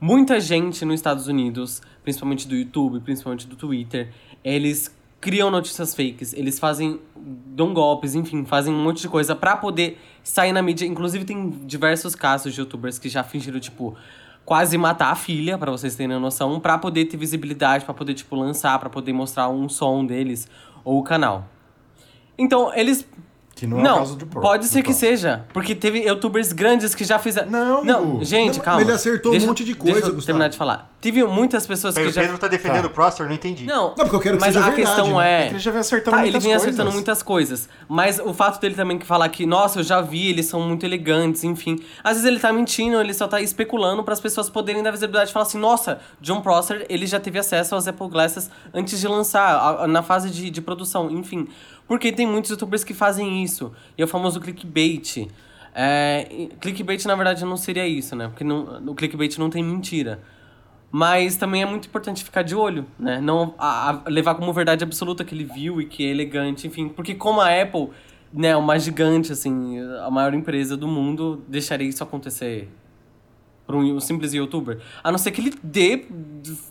Muita gente nos Estados Unidos, principalmente do YouTube, principalmente do Twitter, eles criam notícias fakes, eles fazem, dão golpes, enfim, fazem um monte de coisa pra poder sair na mídia. Inclusive tem diversos casos de youtubers que já fingiram, tipo, quase matar a filha, pra vocês terem noção, pra poder ter visibilidade, pra poder, tipo, lançar, pra poder mostrar um som deles ou o canal. Então, eles Que não, não, é o caso do Pro. pode ser que Pro. seja. Porque teve youtubers grandes que já fizeram. Não, não gente, Não, calma. ele acertou um Deixa- monte de coisa, Deixa eu Gustavo. terminar de falar. Teve muitas pessoas que o já. Pedro tá defendendo Tá. o Prosser, não entendi. Não, Não, porque eu quero que mas seja a verdade, questão né? é. É que ele já vem acertando tá, ele muitas vem coisas. acertando muitas coisas. Mas o fato dele também que falar que, nossa, eu já vi, eles são muito elegantes, enfim. Às vezes ele tá mentindo, ele só tá especulando para as pessoas poderem dar visibilidade e falar assim, nossa, John Prosser, ele já teve acesso aos Apple Glasses antes de lançar, a- a- na fase de, de produção, enfim. Porque tem muitos youtubers que fazem isso. E é o famoso clickbait. É, clickbait, na verdade, não seria isso, né? Porque não, no clickbait não tem mentira. Mas também é muito importante ficar de olho, né? Não a- a- levar como verdade absoluta que ele viu e que é elegante, enfim. Porque como a Apple, né, uma gigante, assim, a maior empresa do mundo, deixaria isso acontecer para um simples youtuber? A não ser que ele dê,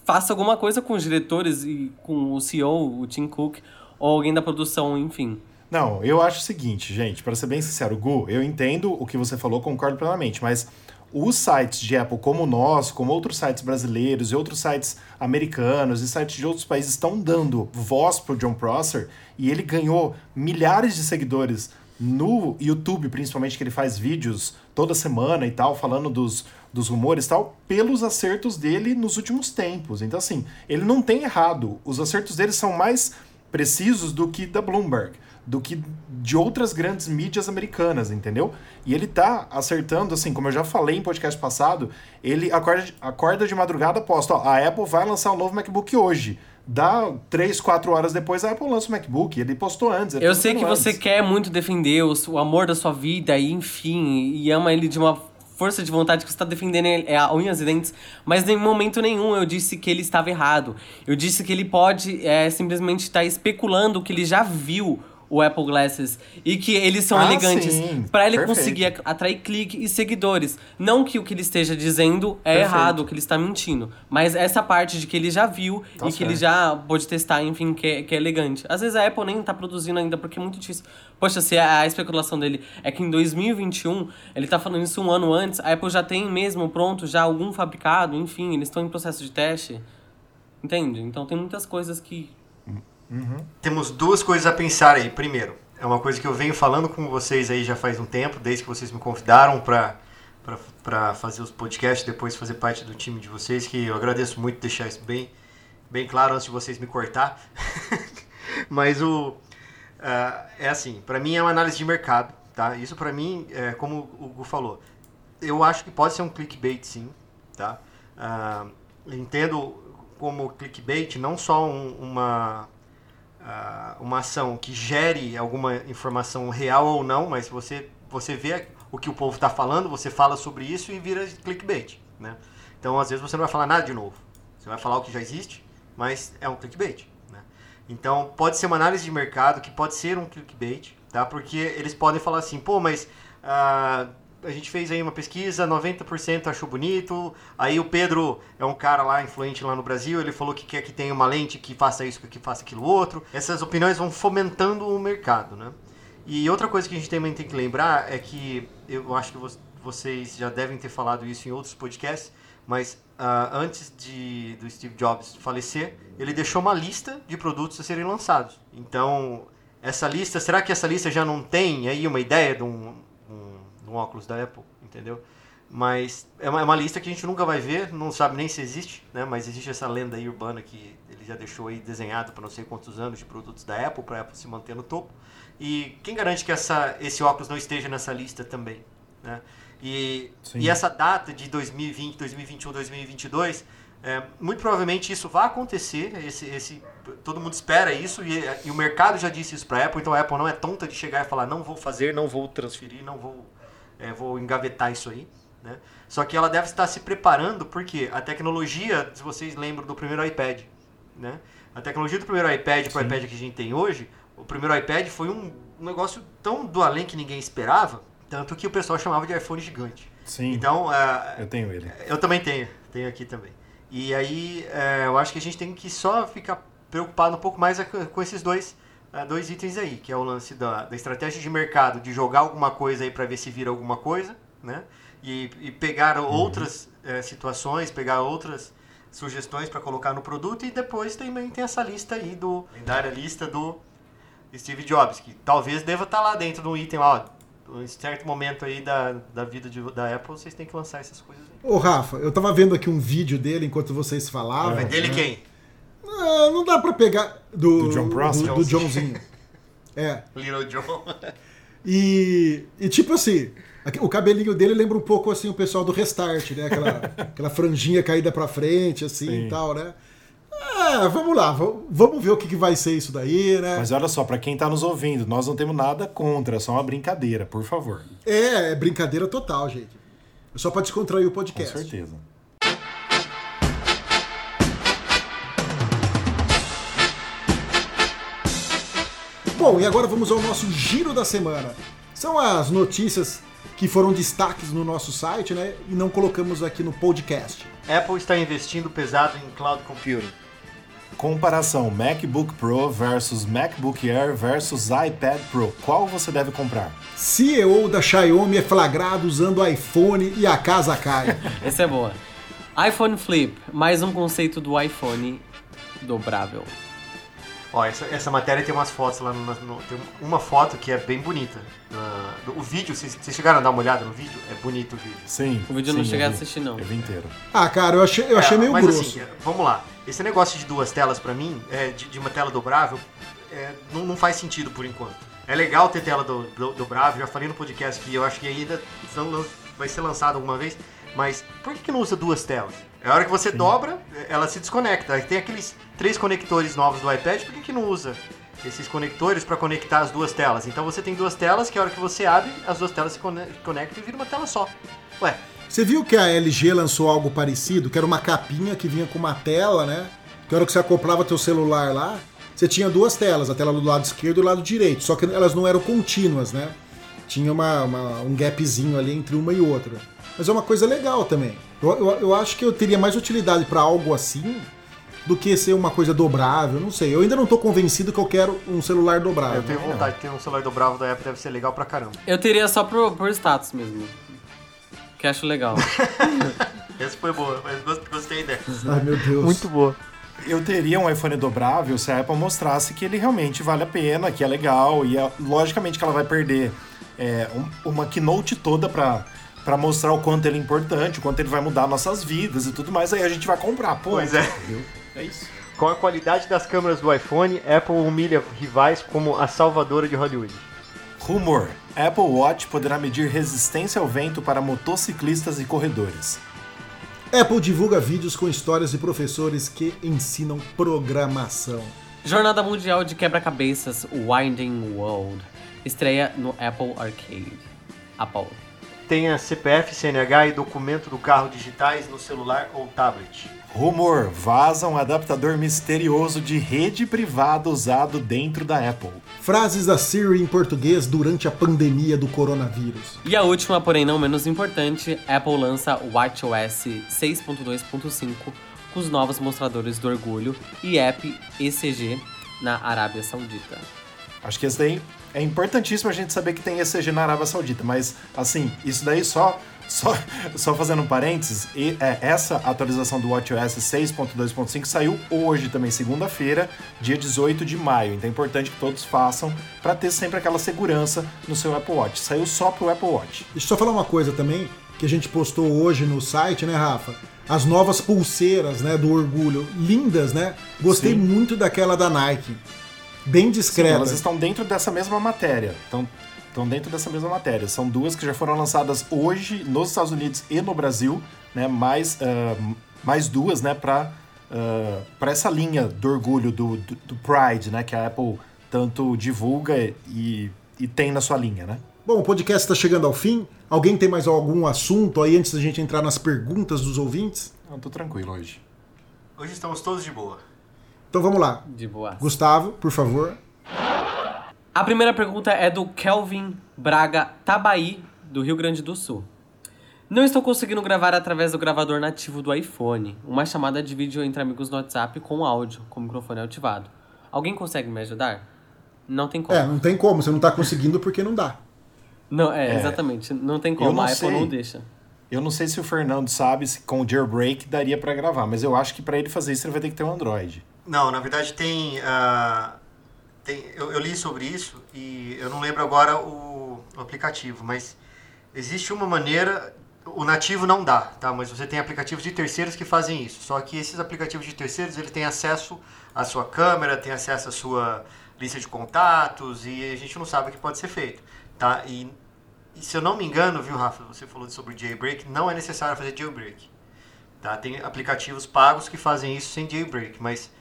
faça alguma coisa com os diretores e com o CEO, o Tim Cook, ou alguém da produção, enfim. Não, eu acho o seguinte, gente, para ser bem sincero, Gu, eu entendo o que você falou, concordo plenamente, mas os sites de Apple como nosso, como outros sites brasileiros e outros sites americanos e sites de outros países estão dando voz pro John Prosser e ele ganhou milhares de seguidores no YouTube, principalmente que ele faz vídeos toda semana e tal, falando dos, dos rumores e tal, pelos acertos dele nos últimos tempos. Então, assim, ele não tem errado. Os acertos dele são mais precisos do que da Bloomberg, do que de outras grandes mídias americanas, entendeu? E ele tá acertando, assim, como eu já falei em podcast passado, ele acorda, de- acorda de madrugada, posta, ó, a Apple vai lançar o novo MacBook hoje. Dá 3, 4 horas depois, a Apple lança o MacBook. Ele postou antes. ele Eu postou sei que você antes. quer muito defender o, o amor da sua vida e enfim, e ama ele de uma força de vontade que você tá defendendo é a unhas e dentes, mas em momento nenhum eu disse que ele estava errado. Eu disse que ele pode é, simplesmente estar especulando que ele já viu o Apple Glasses e que eles são Ah, elegantes para ele Perfeito. conseguir atrair clique e seguidores. Não que o que ele esteja dizendo é Perfeito. errado, que ele está mentindo, mas essa parte de que ele já viu Tá e que ele certo. já pôde testar, enfim, que é, que é elegante. Às vezes a Apple nem tá produzindo ainda porque é muito difícil. Poxa, se a, a especulação dele é que em 2021, ele tá falando isso um ano antes, a Apple já tem mesmo pronto já algum fabricado, enfim, eles estão em processo de teste. Entende? Então tem muitas coisas que Temos duas coisas a pensar aí. Primeiro, é uma coisa que eu venho falando com vocês aí já faz um tempo, desde que vocês me convidaram para fazer os podcasts, depois fazer parte do time de vocês, que eu agradeço muito deixar isso bem, bem claro antes de vocês me cortar. Mas o ah, é assim, para mim é uma análise de mercado, tá? Isso para mim, é, como o Gu falou, eu acho que pode ser um clickbait sim, tá? Ah, entendo como clickbait não só um- uma uma ação que gere alguma informação real ou não, mas você você vê o que o povo está falando, você fala sobre isso e vira clickbait, né? Então às vezes você não vai falar nada de novo, você vai falar o que já existe, mas é um clickbait, né? Então pode ser uma análise de mercado que pode ser um clickbait, tá? Porque eles podem falar assim, pô, mas ah, a gente fez aí uma pesquisa, 90% achou bonito. Aí o Pedro é um cara lá influente lá no Brasil, ele falou que quer que tenha uma lente que faça isso, que faça aquilo outro. Essas opiniões vão fomentando o mercado, né? E outra coisa que a gente também tem que lembrar é que eu acho que vo- vocês já devem ter falado isso em outros podcasts, mas ah, antes de, do Steve Jobs falecer, ele deixou uma lista de produtos a serem lançados. Então, essa lista, será que essa lista já não tem aí uma ideia de um, um, óculos da Apple, entendeu? Mas é uma, é uma lista que a gente nunca vai ver, não sabe nem se existe, né? Mas existe essa lenda aí urbana que ele já deixou aí desenhado para não sei quantos anos de produtos da Apple, para a Apple se manter no topo. E quem garante que essa, esse óculos não esteja nessa lista também, né? E, Sim. e essa data de 2020, 2021, 2022, é, muito provavelmente isso vai acontecer. Esse, esse, todo mundo espera isso e, e o mercado já disse isso para a Apple. Então a Apple não é tonta de chegar e falar não vou fazer, não vou transferir, não vou, é, vou engavetar isso aí. Né? Só que ela deve estar se preparando porque a tecnologia, se vocês lembram do primeiro iPad, né? a tecnologia do primeiro iPad para o iPad que a gente tem hoje, o primeiro iPad foi um negócio tão do além que ninguém esperava, tanto que o pessoal chamava de iPhone gigante. Sim, Então, ah, eu tenho ele. eu também tenho, tenho aqui também. E aí, é, eu acho que a gente tem que só ficar preocupado um pouco mais a- com esses dois, dois itens aí, que é o lance da, da estratégia de mercado, de jogar alguma coisa aí para ver se vira alguma coisa, né? E, e pegar outras eh, situações, pegar outras sugestões para colocar no produto e depois também tem essa lista aí do lendária lista do Steve Jobs, que talvez deva estar lá dentro de um item lá, ó, em certo momento aí da, da vida de- da Apple, vocês têm que lançar essas coisas aí. Ô, Rafa, eu tava vendo aqui um vídeo dele enquanto vocês falavam. Mas dele né? quem? Não dá pra pegar. Do, Do John Prost? Do, do Johnzinho. É. Little John. E, e tipo assim, o cabelinho dele lembra um pouco assim o pessoal do Restart, né? Aquela, aquela franjinha caída pra frente, assim Sim. e tal, né? Ah, vamos lá, vamos ver o que, que vai ser isso daí, né? Mas olha só, pra quem tá nos ouvindo, nós não temos nada contra, é só uma brincadeira, por favor. É, é brincadeira total, gente. É só pra descontrair o Com podcast. certeza. Bom, e agora vamos ao nosso giro da semana. São as notícias que foram destaques no nosso site, né? E não colocamos aqui no podcast. Apple está investindo pesado em cloud computing. Comparação MacBook Pro versus MacBook Air versus iPad Pro. Qual você deve comprar? CEO da Xiaomi é flagrado usando iPhone e a casa cai. Essa é boa. iPhone Flip, mais um conceito do iPhone dobrável. Ó, essa, essa matéria tem umas fotos lá, no, no- tem uma foto que é bem bonita. Do- o vídeo, vocês, vocês chegaram a dar uma olhada no vídeo? É bonito o vídeo. Sim. O vídeo eu não sim, cheguei a vi. assistir, não. Eu vi inteiro. Ah, cara, eu achei, eu achei É, meio mas grosso. assim, é, vamos lá. Esse negócio de duas telas pra mim, é, de, de uma tela dobrável, é, não, não faz sentido por enquanto. É legal ter tela do, do- dobrável, já falei no podcast que eu acho que ainda vai ser lançado alguma vez, mas por que, que não usa duas telas? É a hora que você dobra, ela se desconecta. Aí tem aqueles três conectores novos do iPad, por que, que não usa esses conectores para conectar as duas telas? Então você tem duas telas que a hora que você abre, as duas telas se cone- conectam e vira uma tela só. Ué, Você viu que a LG lançou algo parecido, que era uma capinha que vinha com uma tela, né? Que a hora que você acoplava teu celular lá, você tinha duas telas, a tela do lado esquerdo e do lado direito, só que elas não eram contínuas, né? Tinha uma, uma- um gapzinho ali entre uma e outra. Mas é uma coisa legal também. Eu, eu, eu acho que eu teria mais utilidade para algo assim do que ser uma coisa dobrável, não sei. Eu ainda não tô convencido que eu quero um celular dobrável. eu tenho vontade de ter um celular dobrável da Apple, deve ser legal pra caramba. Eu teria só por, por status mesmo. Que acho legal. Essa foi boa, mas gost- gostei dessa. Ai, meu Deus. boa. Eu teria um iPhone dobrável se a Apple mostrasse que ele realmente vale a pena, que é legal, e é- logicamente que ela vai perder é, um- uma keynote toda pra, pra mostrar o quanto ele é importante, o quanto ele vai mudar nossas vidas e tudo mais, aí a gente vai comprar, pô. Pois é. entendeu? É isso. Com a qualidade das câmeras do iPhone, Apple humilha rivais como a salvadora de Hollywood. Rumor: Apple Watch poderá medir resistência ao vento para motociclistas e corredores. Apple divulga vídeos com histórias de professores que ensinam programação. Jornada Mundial de Quebra-Cabeças Winding World estreia no Apple Arcade. Apple. Tenha CPF, CNH e documento do carro digitais no celular ou tablet. Rumor, vaza um adaptador misterioso de rede privada usado dentro da Apple. Frases da Siri em português durante a pandemia do coronavírus. E a última, porém não menos importante, Apple lança o WatchOS 6.2.5 com os novos mostradores do orgulho e app ECG na Arábia Saudita. Acho que esse daí é importantíssimo a gente saber que tem ECG na Arábia Saudita, mas assim, isso daí só só, só fazendo um parênteses, e, é, essa atualização do WatchOS 6.2.5 saiu hoje também, segunda-feira, dia 18 de maio. Então é importante que todos façam para ter sempre aquela segurança no seu Apple Watch. Saiu só pro Apple Watch. Deixa eu só falar uma coisa também, que a gente postou hoje no site, né, Rafa? As novas pulseiras, né, do orgulho. Lindas, né? Gostei Sim. muito daquela da Nike. Bem Sim, discreta. elas estão dentro dessa mesma matéria. Então, estão dentro dessa mesma matéria. São duas que já foram lançadas hoje nos Estados Unidos e no Brasil, né? Mais, ah, mais duas, né? Para para essa linha do orgulho do, do, do Pride, né? Que a Apple tanto divulga e, e tem na sua linha, né? Bom, o podcast está chegando ao fim. Alguém tem mais algum assunto aí antes da gente entrar nas perguntas dos ouvintes? Eu tô tranquilo hoje. Hoje estamos todos de boa. Então vamos lá. De boa. Gustavo, por favor. A primeira pergunta é do Kelvin Braga Tabaí, do Rio Grande do Sul. Não estou conseguindo gravar através do gravador nativo do iPhone, uma chamada de vídeo entre amigos no WhatsApp com áudio, com o microfone ativado. Alguém consegue me ajudar? Não tem como. É, não tem como. Você não tá conseguindo porque não dá. Não, é, É. exatamente. Não tem como. não a Apple sei. não deixa. Eu não sei se o Fernando sabe se com o jailbreak daria para gravar, mas eu acho que para ele fazer isso ele vai ter que ter um Android. Não, na verdade tem. ah, tem eu, eu li sobre isso e eu não lembro agora o, o aplicativo, mas existe uma maneira. O nativo não dá, tá? Mas você tem aplicativos de terceiros que fazem isso. Só que esses aplicativos de terceiros ele tem acesso à sua câmera, tem acesso à sua lista de contatos e a gente não sabe o que pode ser feito, tá? E, e se eu não me engano, viu, Rafa? Você falou sobre jailbreak, não é necessário fazer jailbreak. Tá? Tem aplicativos pagos que fazem isso sem jailbreak, mas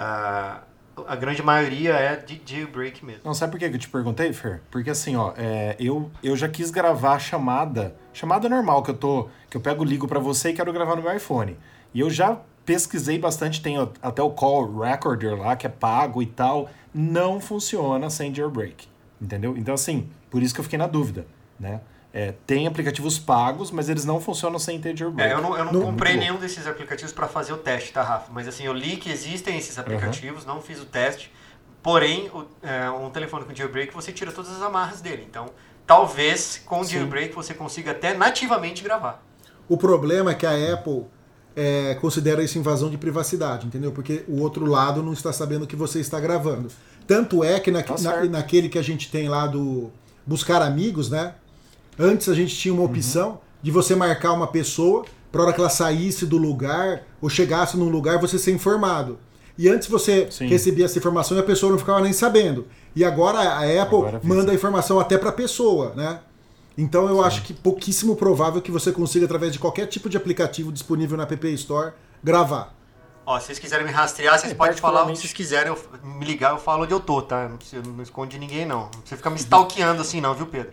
ah, a grande maioria é de jailbreak mesmo. Não, sabe por que eu te perguntei, Fer? Porque assim, ó, é, eu, eu já quis gravar a chamada, chamada normal que eu tô, que eu pego, ligo pra você e quero gravar no meu iPhone. E eu já pesquisei bastante, tem até o Call Recorder lá, que é pago e tal, não funciona sem jailbreak, entendeu? Então assim, por isso que eu fiquei na dúvida, né? É, tem aplicativos pagos, mas eles não funcionam sem ter jailbreak. É, eu não, eu não Não- comprei nenhum desses aplicativos para fazer o teste, tá, Rafa? Mas assim, eu li que existem esses aplicativos, não fiz o teste. Porém, o- é, um telefone com jailbreak você tira todas as amarras dele. Então, talvez com o Sim. jailbreak você consiga até nativamente gravar. O problema é que a Apple é, considera isso invasão de privacidade, entendeu? Porque o outro lado não está sabendo que você está gravando. Tanto é que na, Tá na- naquele que a gente tem lá do buscar amigos, né? Antes a gente tinha Uhum. uma opção de você marcar uma pessoa para hora que ela saísse do lugar ou chegasse num lugar você ser informado. E antes você Sim. recebia essa informação e a pessoa não ficava nem sabendo. E agora a Apple Agora manda a informação até para a pessoa, né? Então eu acho que pouquíssimo provável que você consiga, através de qualquer tipo de aplicativo disponível na App Store, gravar. Ó, se vocês quiserem me rastrear, vocês É, podem falar o que particularmente- vocês quiserem, eu- me ligar, eu falo onde eu tô, tá? Não, precisa, não esconde ninguém, não. Não precisa ficar me stalkeando assim, não, viu, Pedro?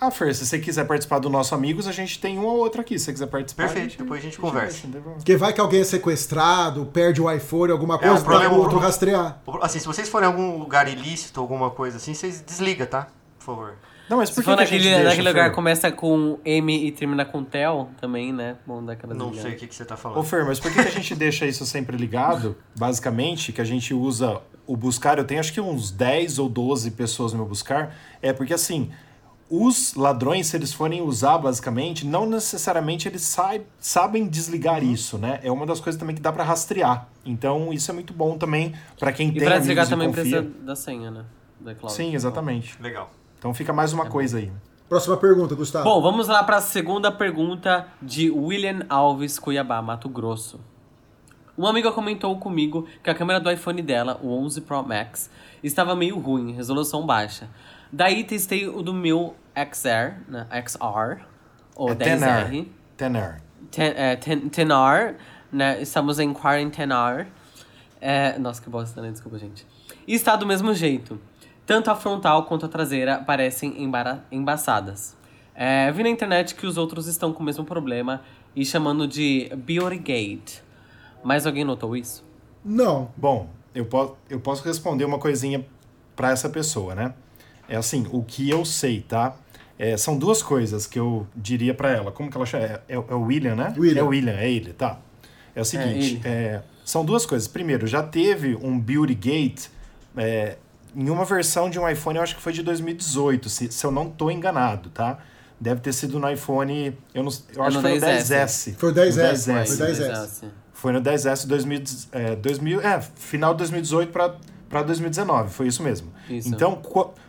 Ah, Fer, se você quiser participar do nosso Amigos, a gente tem um ou outro aqui. Se você quiser participar. Perfeito, depois a gente conversa. não tem problema. Porque vai que alguém é sequestrado, perde o iPhone, alguma coisa, o dá problema- pro outro rastrear. Assim, se vocês forem em algum lugar ilícito, alguma coisa assim, vocês desligam, tá? Por favor. Não, mas Se por que, que a gente naquele, deixa, naquele lugar começa com M e termina com Tel, também, né? Bom, daquela Não sei o que, que você tá falando. Ô Fer, mas por que, que a gente deixa isso sempre ligado? Basicamente, que a gente usa o buscar, eu tenho acho que uns 10 ou 12 pessoas no meu buscar, é porque assim, os ladrões, se eles forem usar basicamente, não necessariamente eles sai- sabem desligar Uhum. isso, né? É uma das coisas também que dá pra rastrear. Então, isso é muito bom também pra quem E tem pra desligar também confia. precisa da senha, né? Da cloud. Sim, exatamente. Legal. Então fica mais uma coisa aí. Próxima pergunta, Gustavo. Bom, vamos lá para a segunda pergunta de William Alves, Cuiabá, Mato Grosso. Uma amiga comentou comigo que a câmera do iPhone dela, o 11 Pro Max, estava meio ruim, resolução baixa. Daí testei o do meu XR, né, XR, ou É 10R. 10R. 10, é, 10 10R, né? Estamos em quarentenar. É, nossa, que bosta, né? Desculpa, gente. E está do mesmo jeito. Tanto a frontal quanto a traseira parecem embara- embaçadas. É, vi na internet que os outros estão com o mesmo problema e chamando de Beauty Gate. Mais alguém notou isso? Não. Bom, eu, po eu posso responder uma coisinha para essa pessoa, né? É assim, o que eu sei, tá? É, são duas coisas que eu diria para ela. Como que ela chama? É, é, é, o William, né? William. É o William, é ele, tá. É o seguinte, é, são duas coisas. Primeiro, já teve um Beauty Gate é, em uma versão de um iPhone, eu acho que foi de 2018, se, se eu não tô enganado, tá? Deve ter sido no iPhone, eu, não, eu É acho no que foi no 10S. 10S. Foi o 10S, No foi o 10S. Exato. Foi no 10S 2000, é, 2000, é, final de 2018 para 2019, foi isso mesmo. Isso. Então,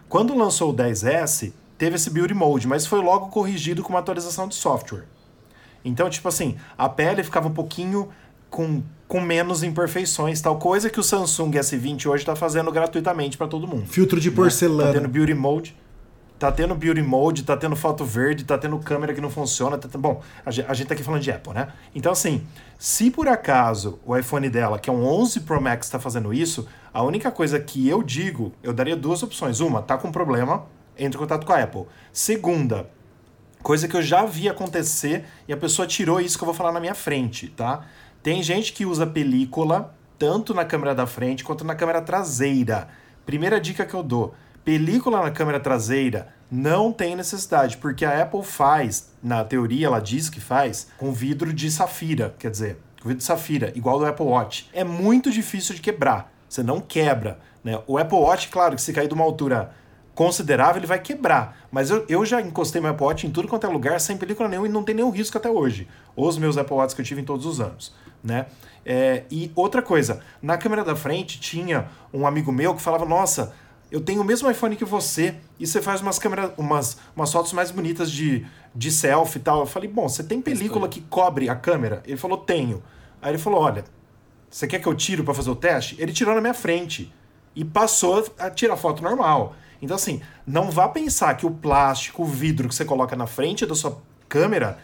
quando lançou o 10S, teve esse Beauty Mode, mas foi logo corrigido com uma atualização de software. Então, tipo assim, a pele ficava um pouquinho com, com menos imperfeições, tal coisa que o Samsung S20 hoje está fazendo gratuitamente para todo mundo. Filtro de Tá porcelana. tendo Beauty Mode. Tá tendo Beauty Mode, tá tendo foto verde, tá tendo câmera que não funciona. Tá tendo... Bom, a gente, a gente tá aqui falando de Apple, né? Então, assim, se por acaso o iPhone dela, que é um 11 Pro Max, tá fazendo isso, a única coisa que eu digo, eu daria duas opções. Uma, tá com problema, entre em contato com a Apple. Segunda, coisa que eu já vi acontecer e a pessoa tirou isso que eu vou falar na minha frente, tá? Tem gente que usa película tanto na câmera da frente quanto na câmera traseira. Primeira dica que eu dou: película na câmera traseira não tem necessidade, porque a Apple faz, na teoria ela diz que faz, com vidro de safira, quer dizer, com vidro de safira, igual do Apple Watch. É muito difícil de quebrar. Você não quebra, né? O Apple Watch, claro, que se cair de uma altura considerável, ele vai quebrar. Mas eu, eu já encostei meu Apple Watch em tudo quanto é lugar, sem película nenhuma, e não tem nenhum risco até hoje. Os meus Apple Watch que eu tive em todos os anos, né? É, e outra coisa, na câmera da frente tinha um amigo meu que falava, nossa, eu tenho o mesmo iPhone que você, e você faz umas câmeras, umas, umas fotos mais bonitas de, de selfie e tal. Eu falei, bom, você tem película que cobre a câmera? Ele falou, tenho. Aí ele falou, olha, você quer que eu tiro para fazer o teste? Ele tirou na minha frente e passou a tirar foto normal. Então, assim, não vá pensar que o plástico, o vidro que você coloca na frente da sua câmera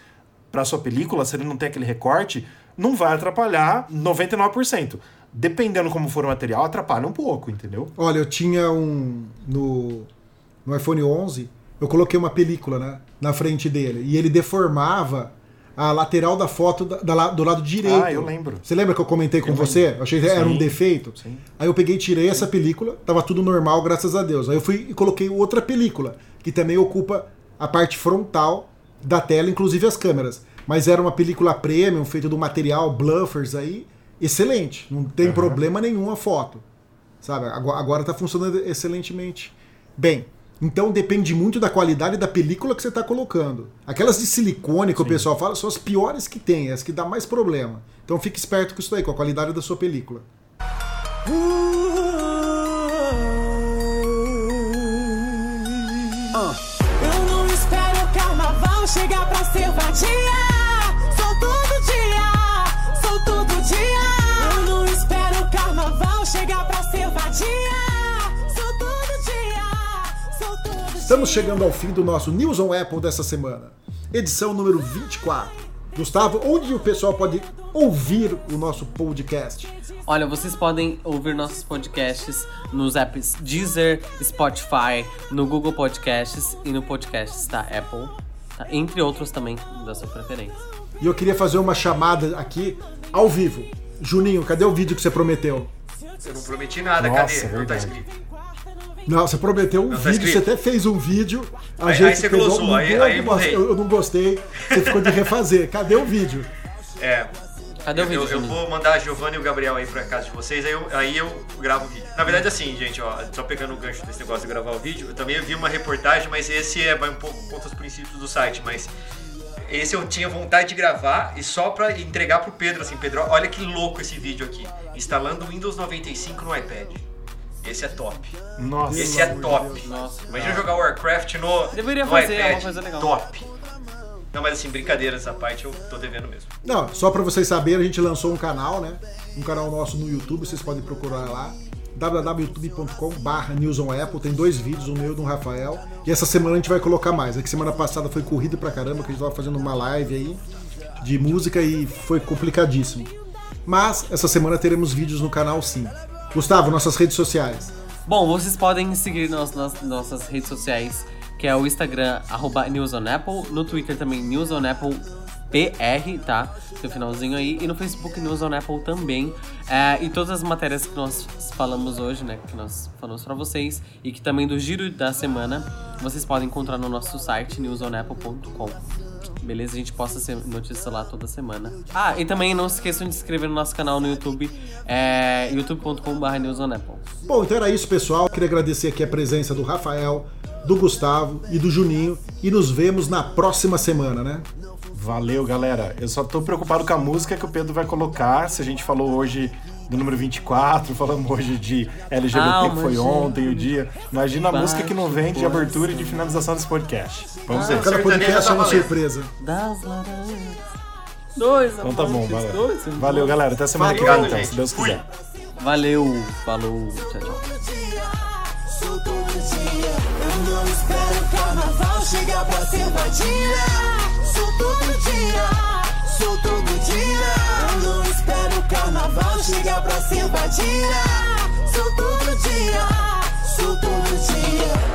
para sua película, se ele não tem aquele recorte, não vai atrapalhar 99%. Dependendo como for o material, atrapalha um pouco, entendeu? Olha, eu tinha um. No, no iPhone 11, eu coloquei uma película né, na frente dele. E ele deformava a lateral da foto da- da do lado direito. Ah, eu lembro. Você lembra que eu comentei com Eu você? Eu achei que era um Sim, defeito. sim. Aí eu peguei e tirei essa película, tava tudo normal, graças a Deus. Aí eu fui e coloquei outra película, que também ocupa a parte frontal da tela, inclusive as câmeras. Mas era uma película premium, feita do material bluffers aí, excelente. Não tem problema nenhum a foto. Sabe? Agora, agora tá funcionando excelentemente bem. Então depende muito da qualidade da película que você está colocando. Aquelas de silicone que o pessoal fala são as piores que tem, as que dá mais problema. Então fique esperto com isso aí, com a qualidade da sua película. Eu não espero o carnaval chegar pra ser vadia. Estamos chegando ao fim do nosso News on Apple dessa semana. Edição número 24. Gustavo, onde o pessoal pode ouvir o nosso podcast? Olha, vocês podem ouvir nossos podcasts nos apps Deezer, Spotify, no Google Podcasts e no Podcasts da Apple, tá? entre outros também da sua preferência. E eu queria fazer uma chamada aqui ao vivo. Juninho, cadê o vídeo que você prometeu? Eu não prometi nada, Nossa, cadê? Não tá verdade. escrito. Não, você prometeu um Não, tá vídeo, você até fez um vídeo. A Aí- gente aí você pegou, glosou, mudou aí- aí algumas- eu, eu não gostei. Você ficou de refazer. Cadê o vídeo? É. Cadê o vídeo, eu, eu vou mandar a Giovanna e o Gabriel aí pra casa de vocês, aí eu, aí eu gravo o vídeo. Na verdade, assim, gente, ó, só pegando o gancho desse negócio de gravar o vídeo, eu também vi uma reportagem, mas esse é vai um pouco contra os princípios do site, mas esse eu tinha vontade de gravar e só pra entregar pro Pedro, assim, Pedro, olha que louco esse vídeo aqui. Instalando o Windows 95 no iPad. Esse é top. Nossa. Esse é top. Nossa. Imagina jogar Warcraft no, Deveria no fazer, é iPad. uma coisa legal. Top. Não, mas assim, brincadeira essa parte eu tô devendo mesmo. Não, só pra vocês saberem, a gente lançou um canal, né? Um canal nosso no YouTube, vocês podem procurar lá. www.youtube.com.br newsonapple, tem dois vídeos, um meu e do Rafael. E essa semana a gente vai colocar mais. É que semana passada foi corrida pra caramba, que a gente tava fazendo uma live aí de música e foi complicadíssimo. Mas essa semana teremos vídeos no canal sim. Gustavo, nossas redes sociais. Bom, vocês podem seguir nas, nas nossas redes sociais, que é o Instagram, arroba News on Apple, no Twitter também News on Apple PR, tá? O finalzinho aí. E no Facebook News on Apple também. É, e todas as matérias que nós falamos hoje, né? Que nós falamos pra vocês. E que também do giro da semana, vocês podem encontrar no nosso site, newsonapple.com. Beleza? A gente posta se- notícia lá toda semana. Ah, e também não se esqueçam de se inscrever no nosso canal no YouTube, é youtube.com.br newsonapple. Bom, então era isso, pessoal. Queria agradecer aqui a presença do Rafael, do Gustavo e do Juninho. E nos vemos na próxima semana, né? Valeu, galera. Eu só tô preocupado com a música que o Pedro vai colocar. Se a gente falou hoje do número 24, falamos hoje de LGBT, Alma que foi ontem o dia. Imagina a música que não vem de abertura e de finalização desse podcast. Vamos ver. Cada podcast é tá uma surpresa. Das laranjas. Dois Então tá bom, valeu. dois amantes. Valeu, galera. Até semana que vem, então, se Deus quiser. Valeu, falou, tchau, tchau. Sou todo dia. Não espero o carnaval chegar pra simpatia. batida. Sou todo dia. Sou todo dia.